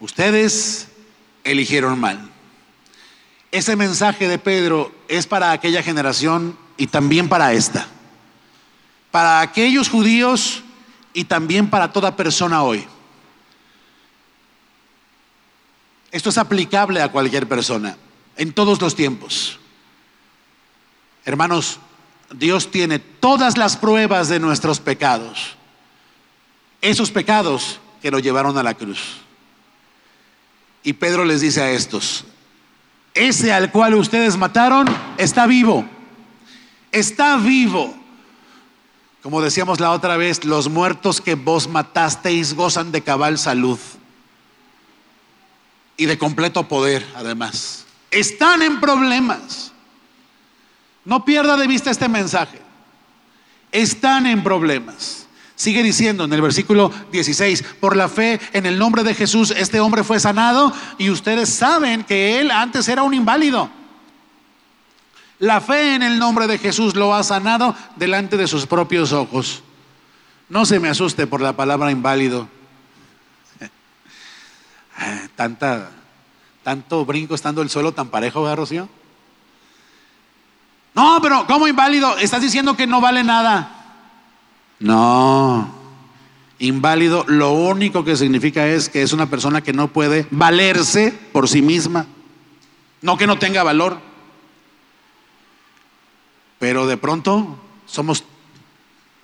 Ustedes eligieron mal. Ese mensaje de Pedro es para aquella generación y también para esta. Para aquellos judíos y también para toda persona hoy. Esto es aplicable a cualquier persona, en todos los tiempos. Hermanos, Dios tiene todas las pruebas de nuestros pecados. Esos pecados que lo llevaron a la cruz. Y Pedro les dice a estos, ese al cual ustedes mataron está vivo, está vivo. Como decíamos la otra vez, los muertos que vos matasteis gozan de cabal salud y de completo poder, además. Están en problemas. No pierda de vista este mensaje. Están en problemas. Sigue diciendo en el versículo 16, por la fe en el nombre de Jesús, este hombre fue sanado y ustedes saben que él antes era un inválido. La fe en el nombre de Jesús lo ha sanado delante de sus propios ojos. No se me asuste por la palabra inválido. Tanta, tanto brinco estando el suelo tan parejo, ¿verdad, Rocío? No, pero ¿cómo inválido? Estás diciendo que no vale nada. No. Inválido lo único que significa es que es una persona que no puede valerse por sí misma. No que no tenga valor. Pero de pronto somos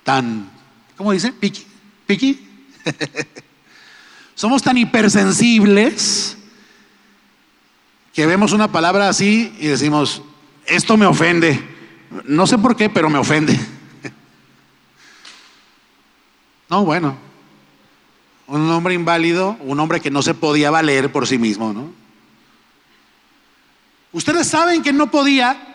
tan, ¿cómo dice? Piqui. Piqui. somos tan hipersensibles que vemos una palabra así y decimos, esto me ofende. No sé por qué, pero me ofende. No, bueno. Un hombre inválido, un hombre que no se podía valer por sí mismo, ¿no? Ustedes saben que no podía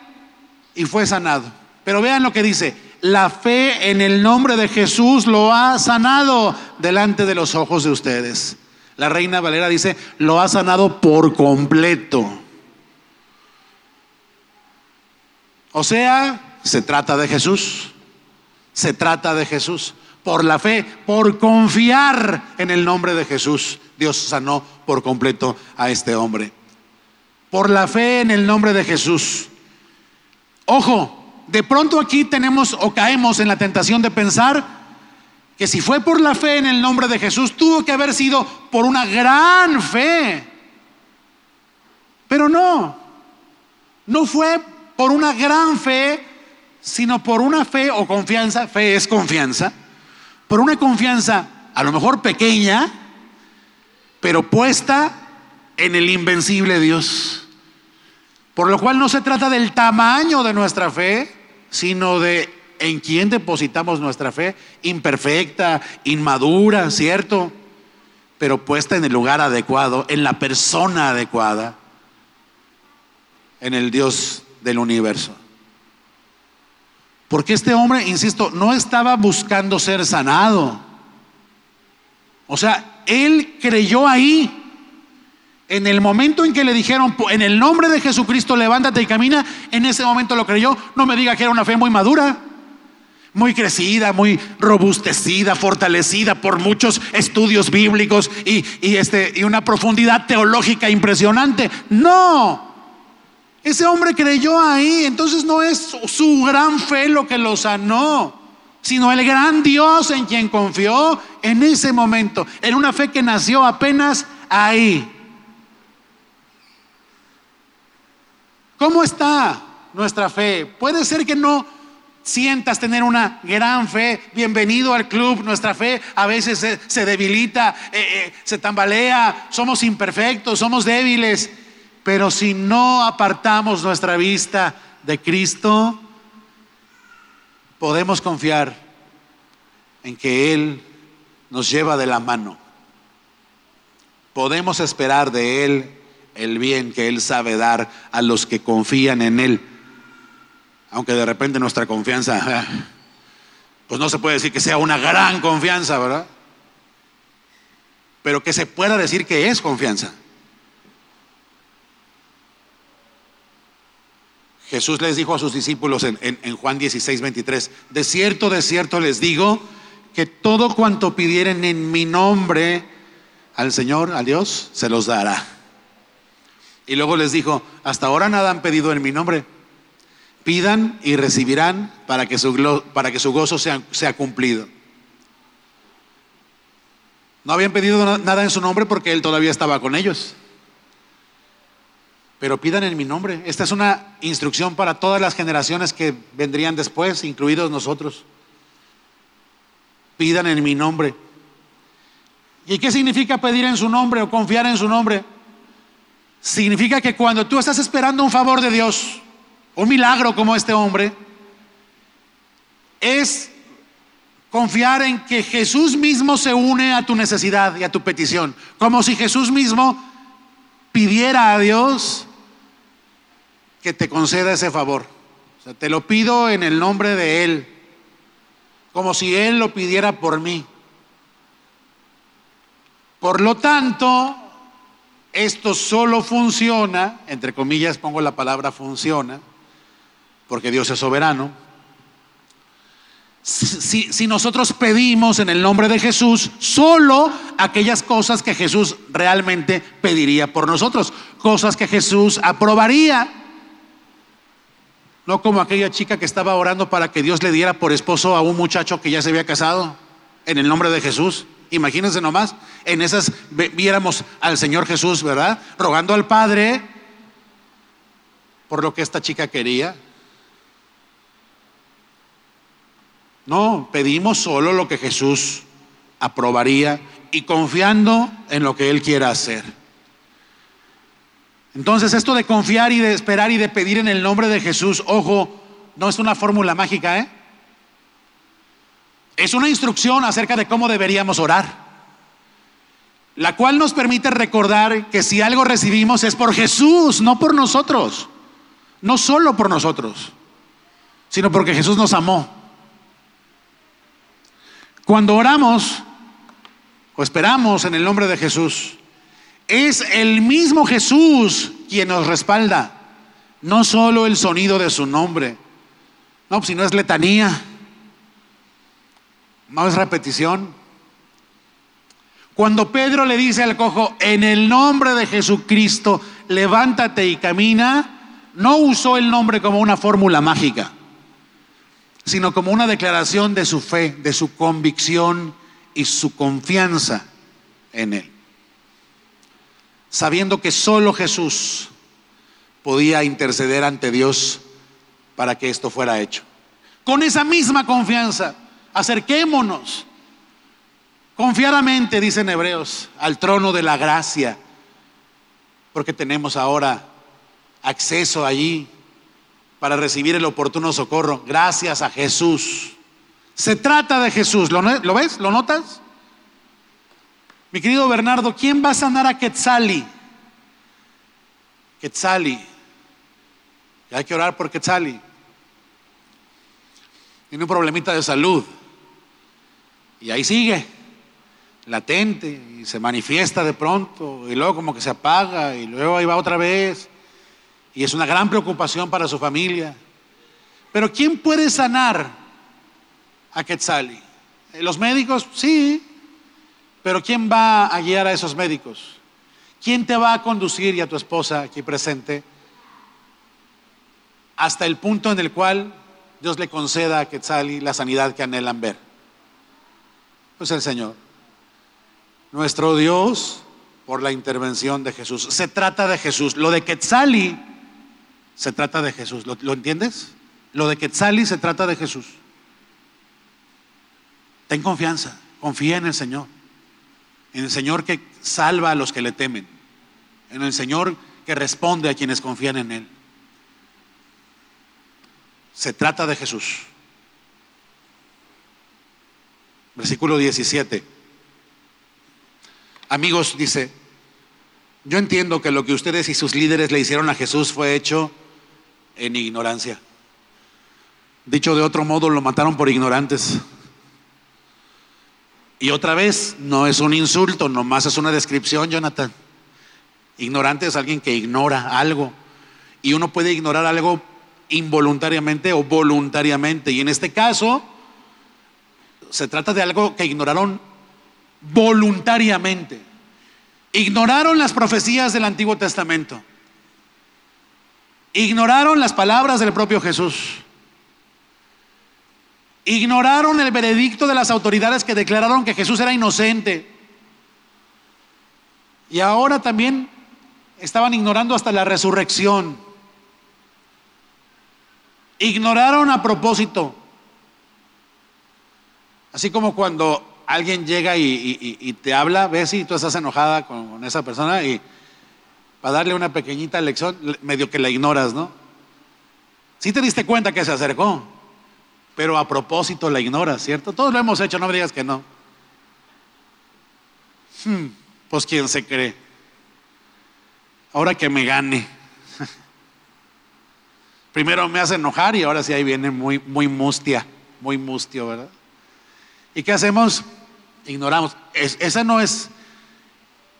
y fue sanado. Pero vean lo que dice, la fe en el nombre de Jesús lo ha sanado delante de los ojos de ustedes. La reina Valera dice, lo ha sanado por completo. O sea, se trata de Jesús. Se trata de Jesús por la fe, por confiar en el nombre de Jesús, Dios sanó por completo a este hombre. Por la fe en el nombre de Jesús. Ojo, de pronto aquí tenemos o caemos en la tentación de pensar que si fue por la fe en el nombre de Jesús, tuvo que haber sido por una gran fe. Pero no, no fue por una gran fe, sino por una fe o confianza, fe es confianza, por una confianza a lo mejor pequeña, pero puesta en el invencible Dios. Por lo cual no se trata del tamaño de nuestra fe, sino de en quién depositamos nuestra fe, imperfecta, inmadura, ¿cierto? Pero puesta en el lugar adecuado, en la persona adecuada, en el Dios del universo. Porque este hombre, insisto, no estaba buscando ser sanado. O sea, él creyó ahí. En el momento en que le dijeron, en el nombre de Jesucristo, levántate y camina, en ese momento lo creyó. No me diga que era una fe muy madura, muy crecida, muy robustecida, fortalecida por muchos estudios bíblicos y, este, y una profundidad teológica impresionante. No, ese hombre creyó ahí, entonces no es su gran fe lo que lo sanó, sino el gran Dios en quien confió en ese momento, en una fe que nació apenas ahí. ¿Cómo está nuestra fe? Puede ser que no sientas tener una gran fe, bienvenido al club, nuestra fe a veces se, debilita, eh, eh, se tambalea, somos imperfectos, somos débiles. Pero si no apartamos nuestra vista de Cristo, podemos confiar en que Él nos lleva de la mano. Podemos esperar de Él el bien que Él sabe dar a los que confían en Él. Aunque de repente nuestra confianza, pues no se puede decir que sea una gran confianza, ¿verdad? Pero que se pueda decir que es confianza. Jesús les dijo a sus discípulos en, en Juan 16, 23, de cierto, de cierto les digo que todo cuanto pidieren en mi nombre al Señor, a Dios, se los dará. Y luego les dijo, hasta ahora nada han pedido en mi nombre. Pidan y recibirán para que su, para que su gozo sea, sea cumplido. No habían pedido nada en su nombre porque Él todavía estaba con ellos. Pero pidan en mi nombre. Esta es una instrucción para todas las generaciones que vendrían después, incluidos nosotros. Pidan en mi nombre. ¿Y qué significa pedir en su nombre o confiar en su nombre? Significa que cuando tú estás esperando un favor de Dios, un milagro como este hombre, es confiar en que Jesús mismo se une a tu necesidad y a tu petición, como si Jesús mismo pidiera a Dios que te conceda ese favor. O sea, te lo pido en el nombre de Él, como si Él lo pidiera por mí. Por lo tanto, esto solo funciona, entre comillas pongo la palabra funciona, porque Dios es soberano. Si, nosotros pedimos en el nombre de Jesús solo aquellas cosas que Jesús realmente pediría por nosotros, cosas que Jesús aprobaría. No como aquella chica que estaba orando para que Dios le diera por esposo a un muchacho que ya se había casado en el nombre de Jesús. Imagínense nomás, en esas viéramos al Señor Jesús, ¿verdad? Rogando al Padre por lo que esta chica quería. No, pedimos solo lo que Jesús aprobaría y confiando en lo que Él quiera hacer. Entonces esto de confiar y de esperar y de pedir en el nombre de Jesús, ojo, no es una fórmula mágica, ¿eh? Es una instrucción acerca de cómo deberíamos orar, la cual nos permite recordar que si algo recibimos es por Jesús, no por nosotros, no solo por nosotros, sino porque Jesús nos amó. Cuando oramos o esperamos en el nombre de Jesús, es el mismo Jesús quien nos respalda, no solo el sonido de su nombre, no, si no es letanía es repetición. Cuando Pedro le dice al cojo, en el nombre de Jesucristo, levántate y camina, no usó el nombre como una fórmula mágica, sino como una declaración de su fe, de su convicción y su confianza en él. Sabiendo que solo Jesús podía interceder ante Dios para que esto fuera hecho. Con esa misma confianza Acerquémonos confiadamente, dicen hebreos, al trono de la gracia, porque tenemos ahora acceso allí para recibir el oportuno socorro, gracias a Jesús. Se trata de Jesús, ¿lo, ves? ¿Lo notas? Mi querido Bernardo, ¿quién va a sanar a Quetzali? Quetzali. hay que orar por Quetzali. Tiene un problemita de salud. Y ahí sigue, latente, y se manifiesta de pronto, y luego como que se apaga, y luego ahí va otra vez. Y es una gran preocupación para su familia. Pero ¿quién puede sanar a Quetzali? ¿Los médicos? Sí. Pero ¿quién va a guiar a esos médicos? ¿Quién te va a conducir y a tu esposa aquí presente hasta el punto en el cual Dios le conceda a Quetzali la sanidad que anhelan ver? Pues el Señor. Nuestro Dios por la intervención de Jesús. Se trata de Jesús. Lo de Quetzali se trata de Jesús. ¿Lo, ¿Lo, entiendes? Lo de Quetzali se trata de Jesús. Ten confianza, confía en el Señor. En el Señor que salva a los que le temen. En el Señor que responde a quienes confían en Él. Se trata de Jesús. Versículo 17. Amigos, dice, yo entiendo que lo que ustedes y sus líderes le hicieron a Jesús fue hecho en ignorancia. Dicho de otro modo, lo mataron por ignorantes. Y otra vez, no es un insulto, nomás es una descripción, Jonathan. Ignorante es alguien que ignora algo. Y uno puede ignorar algo involuntariamente o voluntariamente. Y en este caso, se trata de algo que ignoraron voluntariamente. Ignoraron las profecías del Antiguo Testamento. Ignoraron las palabras del propio Jesús. Ignoraron el veredicto de las autoridades que declararon que Jesús era inocente. Y ahora también estaban ignorando hasta la resurrección. Ignoraron a propósito. Así como cuando alguien llega y, te habla, ves si tú estás enojada con, esa persona y para darle una pequeñita lección, medio que la ignoras, ¿no? Si te diste cuenta que se acercó, pero a propósito la ignoras, ¿cierto? Todos lo hemos hecho, no me digas que no. Hmm, pues quién se cree. Ahora que me gane. Primero me hace enojar y ahora sí ahí viene muy, muy mustia, muy mustio, ¿verdad? ¿Y qué hacemos? Ignoramos. esa no es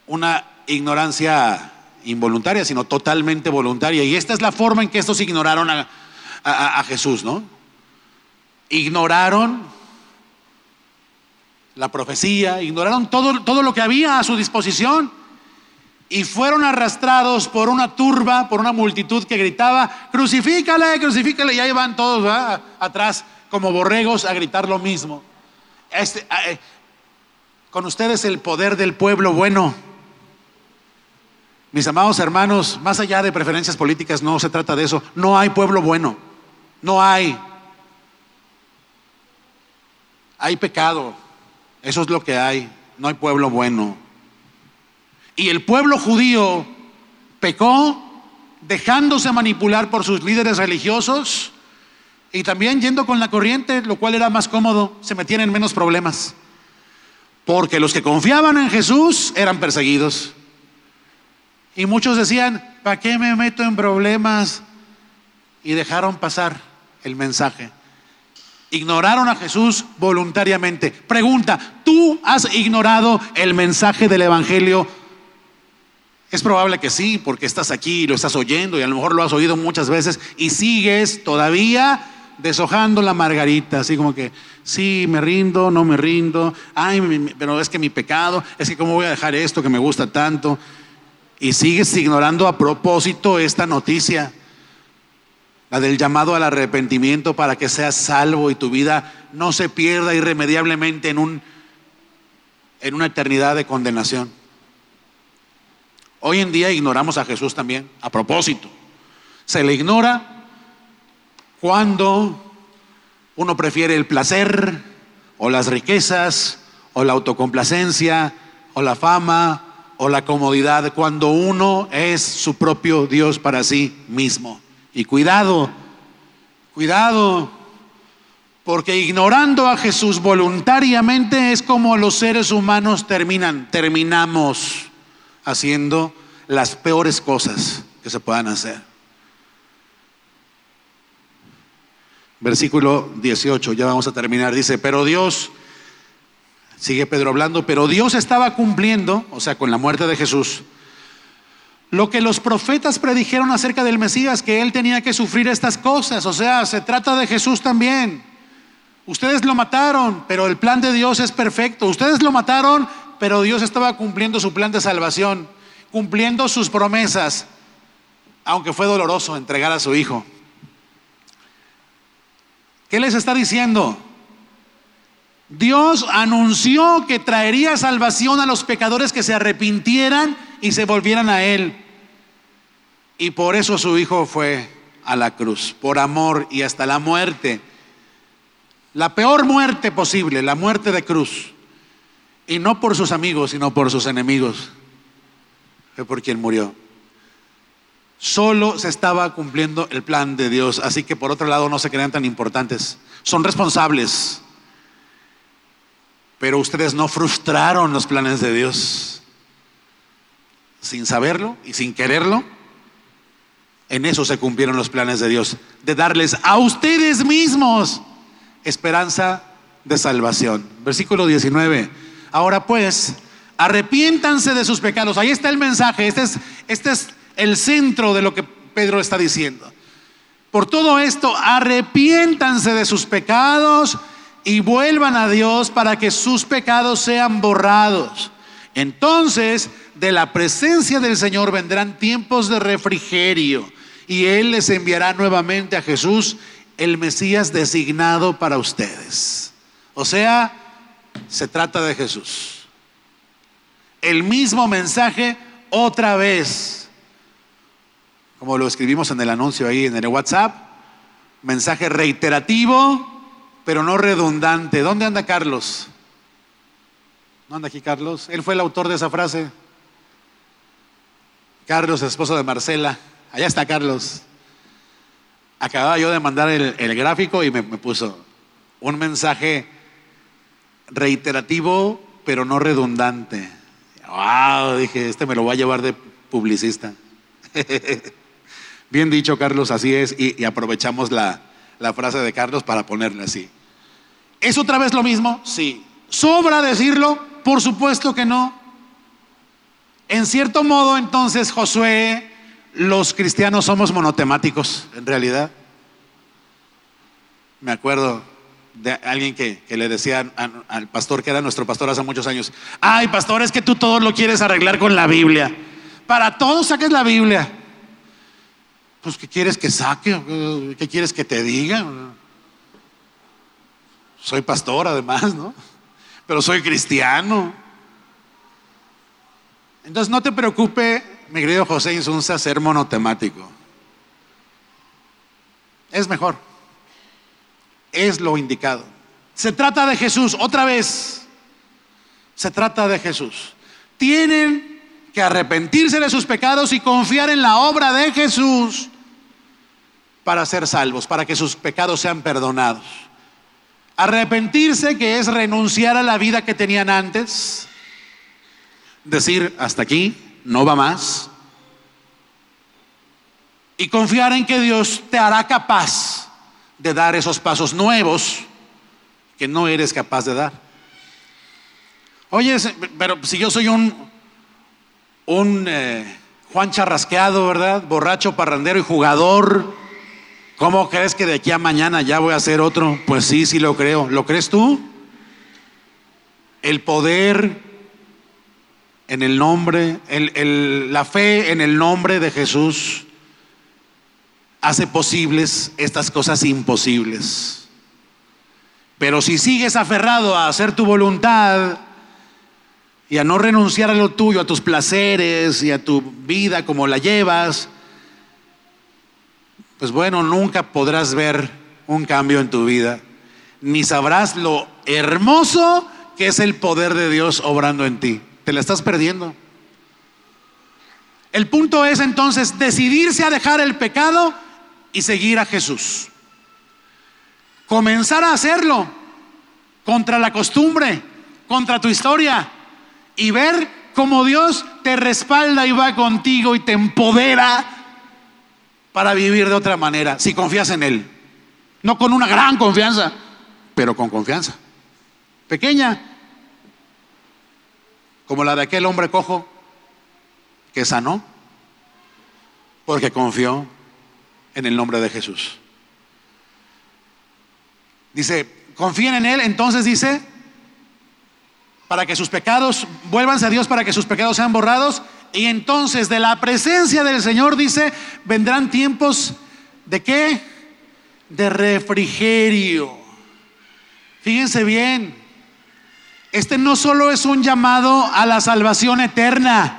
una ignorancia involuntaria, sino totalmente voluntaria. Y esta es la forma en que estos ignoraron a, Jesús, ¿no? Ignoraron la profecía, ignoraron todo, todo lo que había a su disposición y fueron arrastrados por una turba, por una multitud que gritaba, crucifícale, crucifícale, y ahí van todos atrás como borregos a gritar lo mismo. Este, eh, con ustedes el poder del pueblo bueno. Mis amados hermanos, más allá de preferencias políticas, no se trata de eso. No hay pueblo bueno. No hay. Hay pecado. Eso es lo que hay. No hay pueblo bueno. Y el pueblo judío pecó dejándose manipular por sus líderes religiosos y también yendo con la corriente, lo cual era más cómodo, se metían en menos problemas. Porque los que confiaban en Jesús eran perseguidos. Y muchos decían, ¿para qué me meto en problemas? Y dejaron pasar el mensaje. Ignoraron a Jesús voluntariamente. Pregunta, ¿tú has ignorado el mensaje del Evangelio? Es probable que sí, porque estás aquí y lo estás oyendo y a lo mejor lo has oído muchas veces y sigues todavía deshojando la margarita, así como que, sí, me rindo, no me rindo, ay, pero es que mi pecado, es que cómo voy a dejar esto que me gusta tanto. Y sigues ignorando a propósito esta noticia, la del llamado al arrepentimiento para que seas salvo y tu vida no se pierda irremediablemente en, un, en una eternidad de condenación. Hoy en día ignoramos a Jesús también, a propósito. Se le ignora cuando uno prefiere el placer o las riquezas o la autocomplacencia o la fama o la comodidad, cuando uno es su propio Dios para sí mismo. Y cuidado, cuidado, porque ignorando a Jesús voluntariamente es como los seres humanos terminan, terminamos haciendo las peores cosas que se puedan hacer. Versículo 18, ya vamos a terminar. Dice, pero Dios, sigue Pedro hablando, pero Dios estaba cumpliendo, o sea, con la muerte de Jesús, lo que los profetas predijeron acerca del Mesías, que él tenía que sufrir estas cosas. O sea, se trata de Jesús también. Ustedes lo mataron, pero el plan de Dios es perfecto. Ustedes lo mataron, pero Dios estaba cumpliendo su plan de salvación, cumpliendo sus promesas, aunque fue doloroso entregar a su Hijo. ¿Qué les está diciendo? Dios anunció que traería salvación a los pecadores que se arrepintieran y se volvieran a Él. Y por eso su Hijo fue a la cruz, por amor y hasta la muerte. La peor muerte posible, la muerte de cruz. Y no por sus amigos, sino por sus enemigos. Fue por quien murió. Solo se estaba cumpliendo el plan de Dios. Así que por otro lado no se crean tan importantes. Son responsables. Pero ustedes no frustraron los planes de Dios. Sin saberlo y sin quererlo. En eso se cumplieron los planes de Dios. De darles a ustedes mismos esperanza de salvación. Versículo 19. Ahora pues, arrepiéntanse de sus pecados. Ahí está el mensaje. Este es, este es el centro de lo que Pedro está diciendo. Por todo esto, arrepiéntanse de sus pecados y vuelvan a Dios para que sus pecados sean borrados. Entonces, de la presencia del Señor vendrán tiempos de refrigerio y Él les enviará nuevamente a Jesús, el Mesías designado para ustedes. O sea, se trata de Jesús. El mismo mensaje otra vez, como lo escribimos en el anuncio ahí en el WhatsApp, mensaje reiterativo, pero no redundante. ¿Dónde anda Carlos? ¿No anda aquí Carlos? Él fue el autor de esa frase. Carlos, esposo de Marcela. Allá está Carlos. Acababa yo de mandar el, gráfico y me, me puso un mensaje reiterativo, pero no redundante. Wow, dije, este me lo voy a llevar de publicista. Bien dicho, Carlos, así es. Y, aprovechamos la, la, frase de Carlos para ponerle así. ¿Es otra vez lo mismo? Sí. ¿Sobra decirlo? Por supuesto que no. En cierto modo, entonces, Josué, los cristianos somos monotemáticos, en realidad. Me acuerdo de alguien que, le decía al, pastor, que era nuestro pastor hace muchos años, ay pastor, es que tú todo lo quieres arreglar con la Biblia. Para todo saques la Biblia. Pues, ¿qué quieres que saque? ¿Qué quieres que te diga? Soy pastor además, ¿no? Pero soy cristiano. Entonces no te preocupe, mi querido José Insunza, ser monotemático. Es mejor es lo indicado. Se trata de Jesús, otra vez, se trata de Jesús. Tienen que arrepentirse de sus pecados y confiar en la obra de Jesús para ser salvos, para que sus pecados sean perdonados. Arrepentirse, que es renunciar a la vida que tenían antes, decir, hasta aquí, no va más, y confiar en que Dios te hará capaz de dar esos pasos nuevos que no eres capaz de dar. Oye, pero si yo soy un, un eh, Juan charrasqueado, ¿verdad? Borracho, parrandero y jugador, ¿cómo crees que de aquí a mañana ya voy a hacer otro? Pues sí, sí lo creo. ¿Lo crees tú? El poder en el nombre, la fe en el nombre de Jesús hace posibles estas cosas imposibles. Pero si sigues aferrado a hacer tu voluntad y a no renunciar a lo tuyo, a tus placeres y a tu vida como la llevas, pues bueno, nunca podrás ver un cambio en tu vida, ni sabrás lo hermoso que es el poder de Dios obrando en ti. Te la estás perdiendo. El punto es entonces decidirse a dejar el pecado y seguir a Jesús. Comenzar a hacerlo contra la costumbre, contra tu historia y ver cómo Dios te respalda y va contigo y te empodera para vivir de otra manera, si confías en Él. No con una gran confianza, pero con confianza. Pequeña, como la de aquel hombre cojo que sanó, porque confió en el nombre de Jesús. Dice, confíen en Él, entonces dice, para que sus pecados, vuélvanse a Dios para que sus pecados sean borrados. Y entonces de la presencia del Señor dice, vendrán tiempos de qué? De refrigerio. Fíjense bien, este no solo es un llamado a la salvación eterna,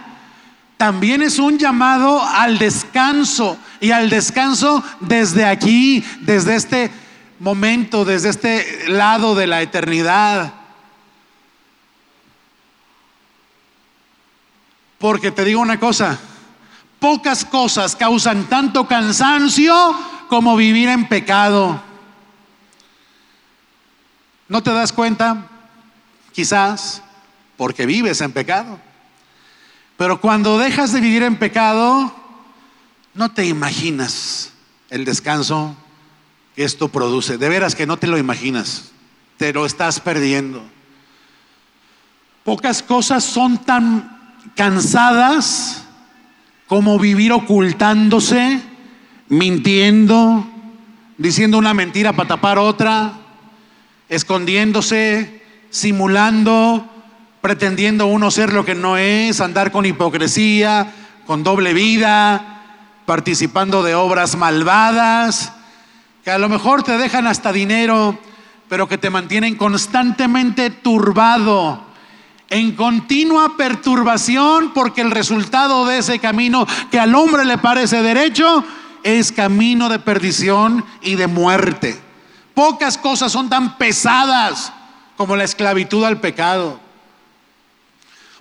también es un llamado al descanso y al descanso desde aquí, desde este momento, desde este lado de la eternidad. Porque te digo una cosa, pocas cosas causan tanto cansancio como vivir en pecado. ¿No te das cuenta? Quizás porque vives en pecado. Pero cuando dejas de vivir en pecado, no te imaginas el descanso que esto produce. De veras que no te lo imaginas. Te lo estás perdiendo. Pocas cosas son tan cansadas como vivir ocultándose, mintiendo, diciendo una mentira para tapar otra, escondiéndose, simulando, pretendiendo uno ser lo que no es, andar con hipocresía, con doble vida, participando de obras malvadas, que a lo mejor te dejan hasta dinero, pero que te mantienen constantemente turbado, en continua perturbación, porque el resultado de ese camino que al hombre le parece derecho es camino de perdición y de muerte. Pocas cosas son tan pesadas como la esclavitud al pecado.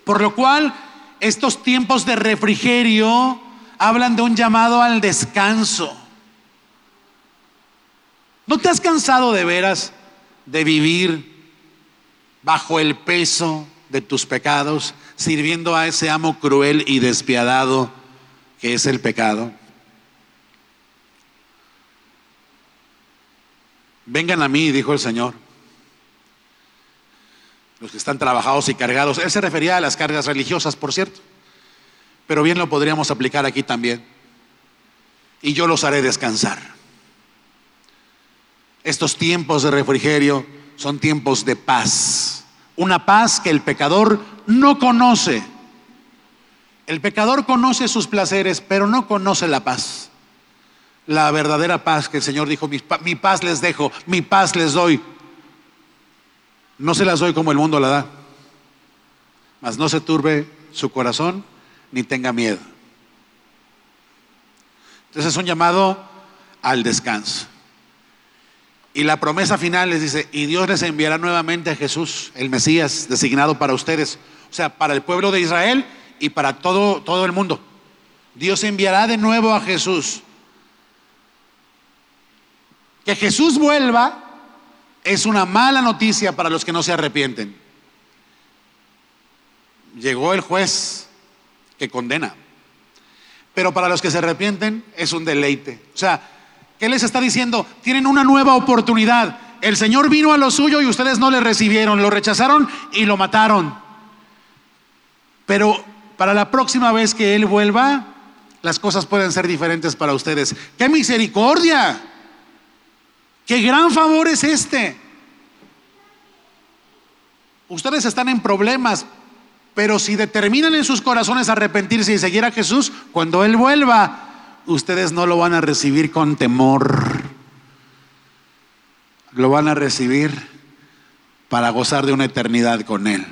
Por lo cual, estos tiempos de refrigerio hablan de un llamado al descanso. ¿No te has cansado de veras de vivir bajo el peso de tus pecados, sirviendo a ese amo cruel y despiadado que es el pecado? Vengan a mí, dijo el Señor, los que están trabajados y cargados. Él se refería a las cargas religiosas, por cierto, pero bien lo podríamos aplicar aquí también. Y yo los haré descansar. Estos tiempos de refrigerio son tiempos de paz. Una paz que el pecador no conoce. El pecador conoce sus placeres, pero no conoce la paz. La verdadera paz que el Señor dijo, mi, paz les dejo, mi paz les doy. No se las doy como el mundo la da. Mas no se turbe su corazón ni tenga miedo. Entonces es un llamado al descanso. Y la promesa final les dice, y Dios les enviará nuevamente a Jesús, el Mesías designado para ustedes, o sea, para el pueblo de Israel y para todo, todo el mundo. Dios enviará de nuevo a Jesús. Que Jesús vuelva es una mala noticia para los que no se arrepienten. Llegó el juez que condena. Pero para los que se arrepienten es un deleite. O sea, ¿Qué les está diciendo? Tienen una nueva oportunidad. El Señor vino a lo suyo y ustedes no le recibieron, lo rechazaron y lo mataron. Pero para la próxima vez que Él vuelva, las cosas pueden ser diferentes para ustedes. ¡Qué misericordia! ¡Qué gran favor es este! Ustedes están en problemas, pero si determinan en sus corazones arrepentirse y seguir a Jesús, cuando Él vuelva, ustedes no lo van a recibir con temor, lo van a recibir para gozar de una eternidad con Él.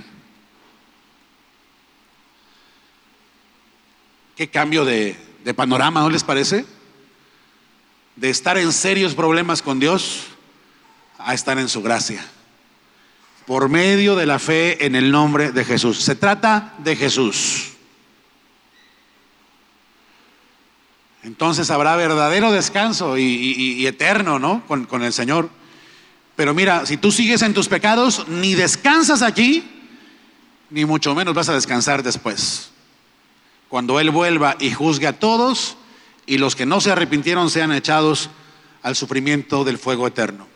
Qué cambio de, panorama, ¿no les parece? De estar en serios problemas con Dios a estar en su gracia. Por medio de la fe en el nombre de Jesús. Se trata de Jesús. Entonces habrá verdadero descanso y, eterno, ¿no? Con, con el Señor. Pero mira, si tú sigues en tus pecados, ni descansas aquí, ni mucho menos vas a descansar después. Cuando Él vuelva y juzgue a todos, y los que no se arrepintieron sean echados al sufrimiento del fuego eterno.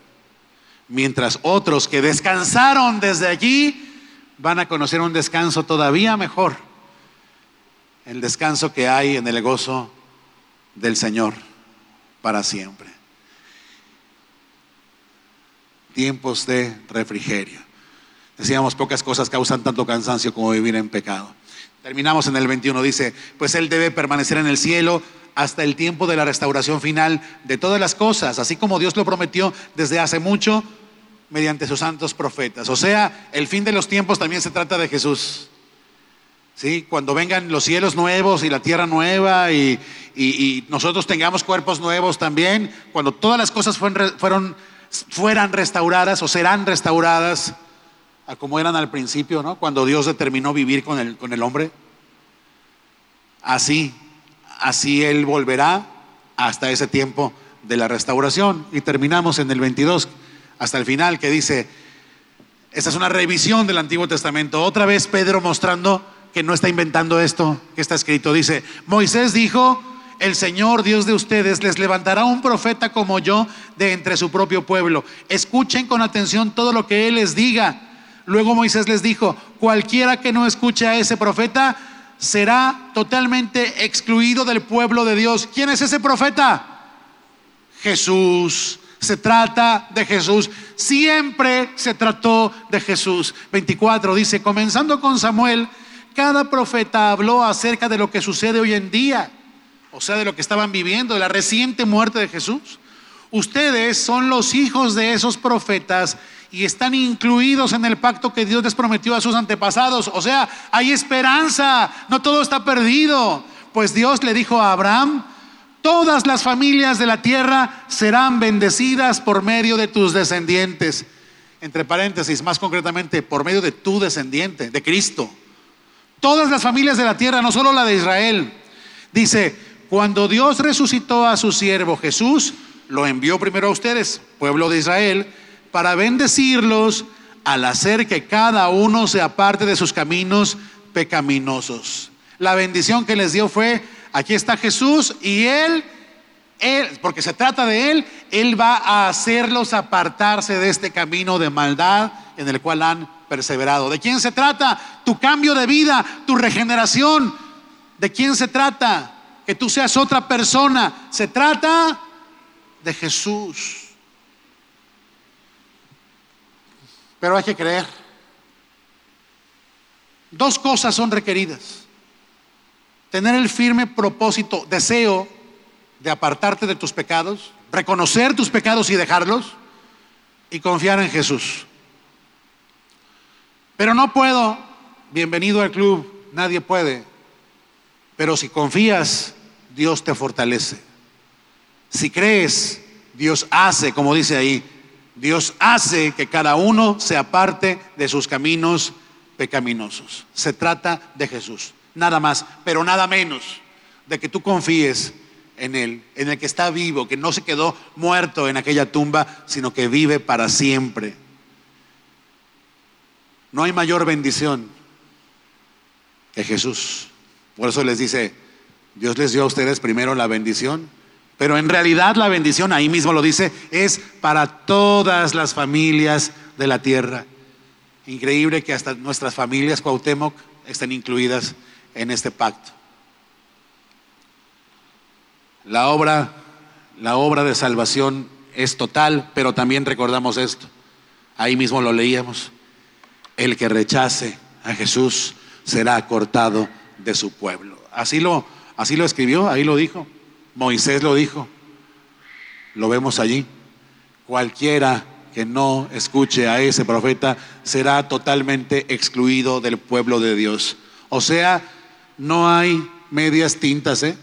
Mientras otros que descansaron desde allí van a conocer un descanso todavía mejor, el descanso que hay en el gozo del Señor para siempre. Tiempos de refrigerio. Decíamos, pocas cosas causan tanto cansancio como vivir en pecado. Terminamos en el 21, dice, pues Él debe permanecer en el cielo hasta el tiempo de la restauración final de todas las cosas, así como Dios lo prometió desde hace mucho mediante sus santos profetas. O sea, el fin de los tiempos también se trata de Jesús. ¿Sí? Cuando vengan los cielos nuevos y la tierra nueva y, nosotros tengamos cuerpos nuevos también, cuando todas las cosas fueron, fueran restauradas o serán restauradas a como eran al principio, ¿no? Cuando Dios determinó vivir con el, con el hombre. Así, así Él volverá hasta ese tiempo de la restauración. Y terminamos en el 22, hasta el final, que dice, esta es una revisión del Antiguo Testamento. Otra vez Pedro mostrando que no está inventando esto que está escrito. Dice, Moisés dijo, el Señor Dios de ustedes les levantará un profeta como yo de entre su propio pueblo. Escuchen con atención todo lo que Él les diga. Luego Moisés les dijo, cualquiera que no escuche a ese profeta será totalmente excluido del pueblo de Dios. ¿Quién es ese profeta? Jesús. Se trata de Jesús. Siempre se trató de Jesús. 24 dice, comenzando con Samuel, cada profeta habló acerca de lo que sucede hoy en día, o sea, de lo que estaban viviendo, de la reciente muerte de Jesús. Ustedes son los hijos de esos profetas y están incluidos en el pacto que Dios les prometió a sus antepasados. O sea, hay esperanza, no todo está perdido. Pues Dios le dijo a Abraham, todas las familias de la tierra serán bendecidas por medio de tus descendientes. Entre paréntesis, más concretamente, por medio de tu descendiente, de Cristo. Todas las familias de la tierra, no solo la de Israel. Dice, cuando Dios resucitó a su siervo Jesús, lo envió primero a ustedes, pueblo de Israel, para bendecirlos al hacer que cada uno se aparte de sus caminos pecaminosos. La bendición que les dio fue, aquí está Jesús y Él, Él, porque se trata de Él, Él va a hacerlos apartarse de este camino de maldad en el cual han perseverado. ¿De quién se trata? Tu cambio de vida, tu regeneración. ¿De quién se trata? Que tú seas otra persona. Se trata de Jesús. Pero hay que creer. Dos cosas son requeridas. Tener el firme propósito, deseo de apartarte de tus pecados, reconocer tus pecados y dejarlos, y confiar en Jesús. Pero no puedo, bienvenido al club, nadie puede. Pero si confías, Dios te fortalece. Si crees, Dios hace, como dice ahí, Dios hace que cada uno se aparte de sus caminos pecaminosos. Se trata de Jesús, nada más, pero nada menos de que tú confíes en Él, en el que está vivo, que no se quedó muerto en aquella tumba, sino que vive para siempre. No hay mayor bendición que Jesús. Por eso les dice, Dios les dio a ustedes primero la bendición pero en realidad la bendición, ahí mismo lo dice, es para todas las familias de la tierra. Increíble que hasta nuestras familias Cuauhtémoc estén incluidas en este pacto. La obra, la obra de salvación es total, pero también recordamos esto. Ahí mismo lo leíamos. El que rechace a Jesús será cortado de su pueblo. Así lo, así lo escribió, ahí lo dijo. Moisés lo dijo, lo vemos allí. Cualquiera que no escuche a ese profeta será totalmente excluido del pueblo de Dios. O sea, no hay medias tintas, ¿eh?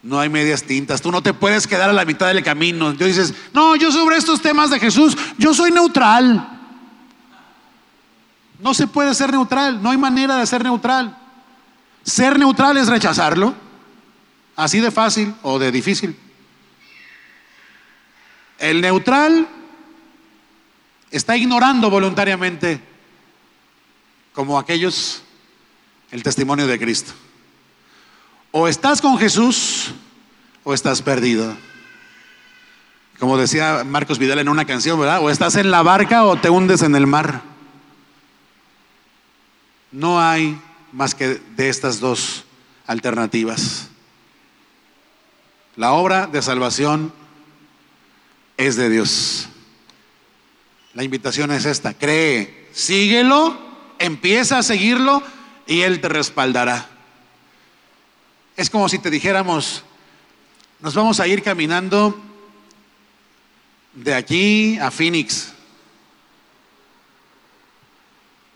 No hay medias tintas. Tú no te puedes quedar a la mitad del camino. Tú dices, no, yo sobre estos temas de Jesús, yo soy neutral. No se puede ser neutral, no hay manera de ser neutral. Ser neutral es rechazarlo. Así de fácil o de difícil. El neutral está ignorando voluntariamente, como aquellos, el testimonio de Cristo. O estás con Jesús o estás perdido. Como decía Marcos Vidal en una canción, ¿verdad? O estás en la barca o te hundes en el mar. No hay más que de estas dos alternativas. La obra de salvación es de Dios. La invitación es esta, cree, síguelo, empieza a seguirlo y Él te respaldará. Es como si te dijéramos, nos vamos a ir caminando de aquí a Phoenix.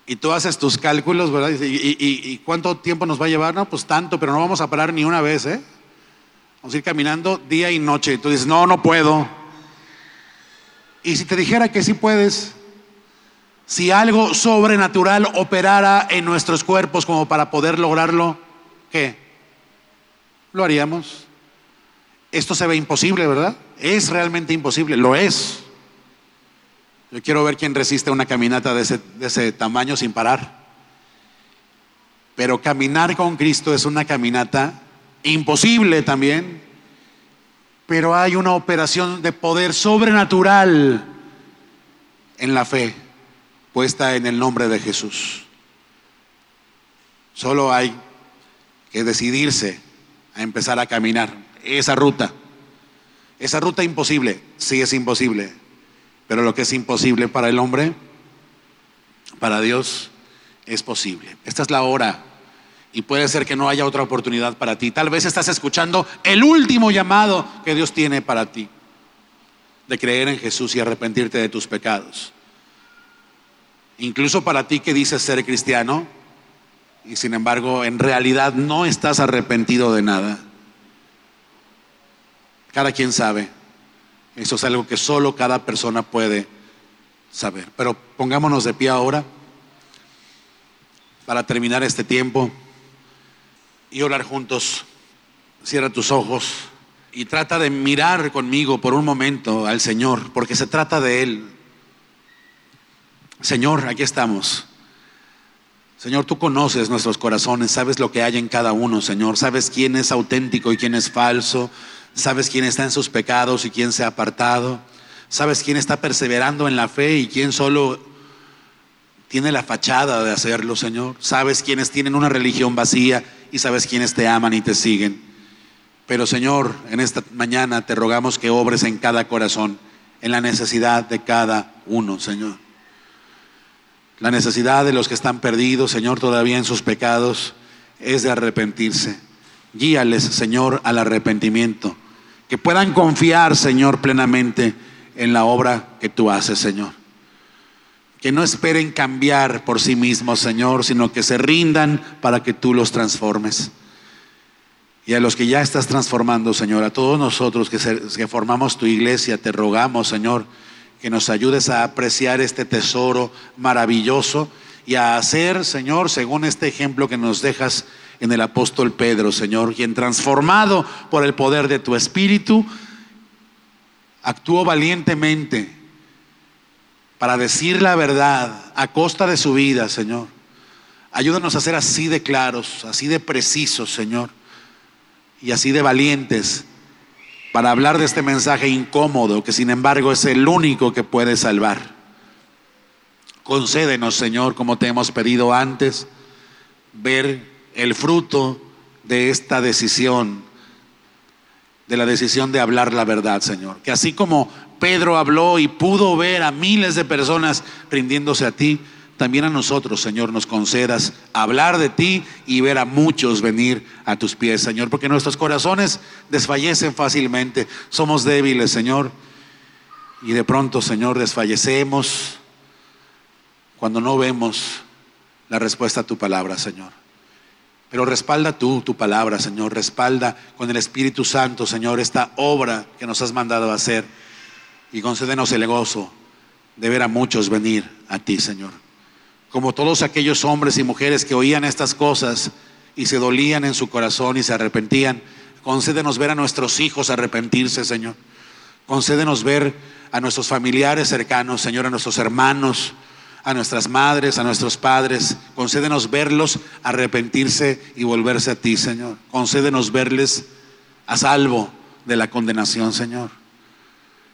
Y tú haces tus cálculos, ¿verdad? ¿Y, cuánto tiempo nos va a llevar? No, pues tanto, pero no vamos a parar ni una vez, ¿eh? Vamos a ir caminando día y noche. Y tú dices, no, no puedo. Y si te dijera que sí puedes, si algo sobrenatural operara en nuestros cuerpos como para poder lograrlo, ¿qué? Lo haríamos. Esto se ve imposible, ¿verdad? Es realmente imposible, lo es. Yo quiero ver quién resiste una caminata de ese, de ese tamaño sin parar. Pero caminar con Cristo es una caminata imposible también, pero hay una operación de poder sobrenatural en la fe puesta en el nombre de Jesús. Solo hay que decidirse a empezar a caminar esa ruta. Esa ruta imposible, sí es imposible, pero lo que es imposible para el hombre, para Dios es posible. Esta es la hora y puede ser que no haya otra oportunidad para ti. Tal vez estás escuchando el último llamado que Dios tiene para ti, de creer en Jesús y arrepentirte de tus pecados. Incluso para ti que dices ser cristiano y sin embargo en realidad no estás arrepentido de nada. Cada quien sabe. Eso es algo que solo cada persona puede saber. Pero pongámonos de pie ahora para terminar este tiempo y orar juntos. Cierra tus ojos y trata de mirar conmigo por un momento al Señor, porque se trata de Él. Señor, aquí estamos. Señor, tú conoces nuestros corazones, sabes lo que hay en cada uno, Señor, sabes quién es auténtico y quién es falso, sabes quién está en sus pecados y quién se ha apartado, sabes quién está perseverando en la fe y quién solo tiene la fachada de hacerlo, Señor, sabes quiénes tienen una religión vacía y sabes quiénes te aman y te siguen. Pero Señor, en esta mañana te rogamos que obres en cada corazón, en la necesidad de cada uno, Señor. La necesidad de los que están perdidos, Señor, todavía en sus pecados, es de arrepentirse. Guíales, Señor, al arrepentimiento. Que puedan confiar, Señor, plenamente en la obra que tú haces, Señor que no esperen cambiar por sí mismos, Señor, sino que se rindan para que tú los transformes. Y a los que ya estás transformando, Señor, a todos nosotros que, que formamos tu iglesia, te rogamos, Señor, que nos ayudes a apreciar este tesoro maravilloso y a hacer, Señor, según este ejemplo que nos dejas en el apóstol Pedro, Señor, quien transformado por el poder de tu Espíritu, actuó valientemente para decir la verdad a costa de su vida, Señor. Ayúdanos a ser así de claros, así de precisos, Señor, y así de valientes para hablar de este mensaje incómodo que sin embargo es el único que puede salvar. Concédenos, Señor, como te hemos pedido antes, ver el fruto de esta decisión, de la decisión de hablar la verdad, Señor. Que así como Pedro habló y pudo ver a miles de personas rindiéndose a ti, también a nosotros, Señor, nos concedas hablar de ti y ver a muchos venir a tus pies, Señor, porque nuestros corazones desfallecen fácilmente, somos débiles, Señor, y de pronto, Señor, desfallecemos cuando no vemos la respuesta a tu palabra, Señor. Pero respalda tú tu palabra, Señor, respalda con el Espíritu Santo, Señor, esta obra que nos has mandado a hacer y concédenos el gozo de ver a muchos venir a ti, Señor. Como todos aquellos hombres y mujeres que oían estas cosas y se dolían en su corazón y se arrepentían, concédenos ver a nuestros hijos arrepentirse, Señor. Concédenos ver a nuestros familiares cercanos, Señor, a nuestros hermanos, a nuestras madres, a nuestros padres. Concédenos verlos arrepentirse y volverse a ti, Señor. Concédenos verles a salvo de la condenación, Señor.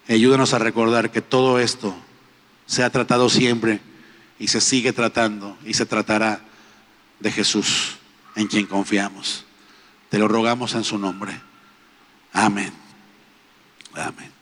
Ayúdanos a recordar que todo esto se ha tratado siempre y se sigue tratando y se tratará de Jesús, en quien confiamos. Te lo rogamos en su nombre. Amén. Amén.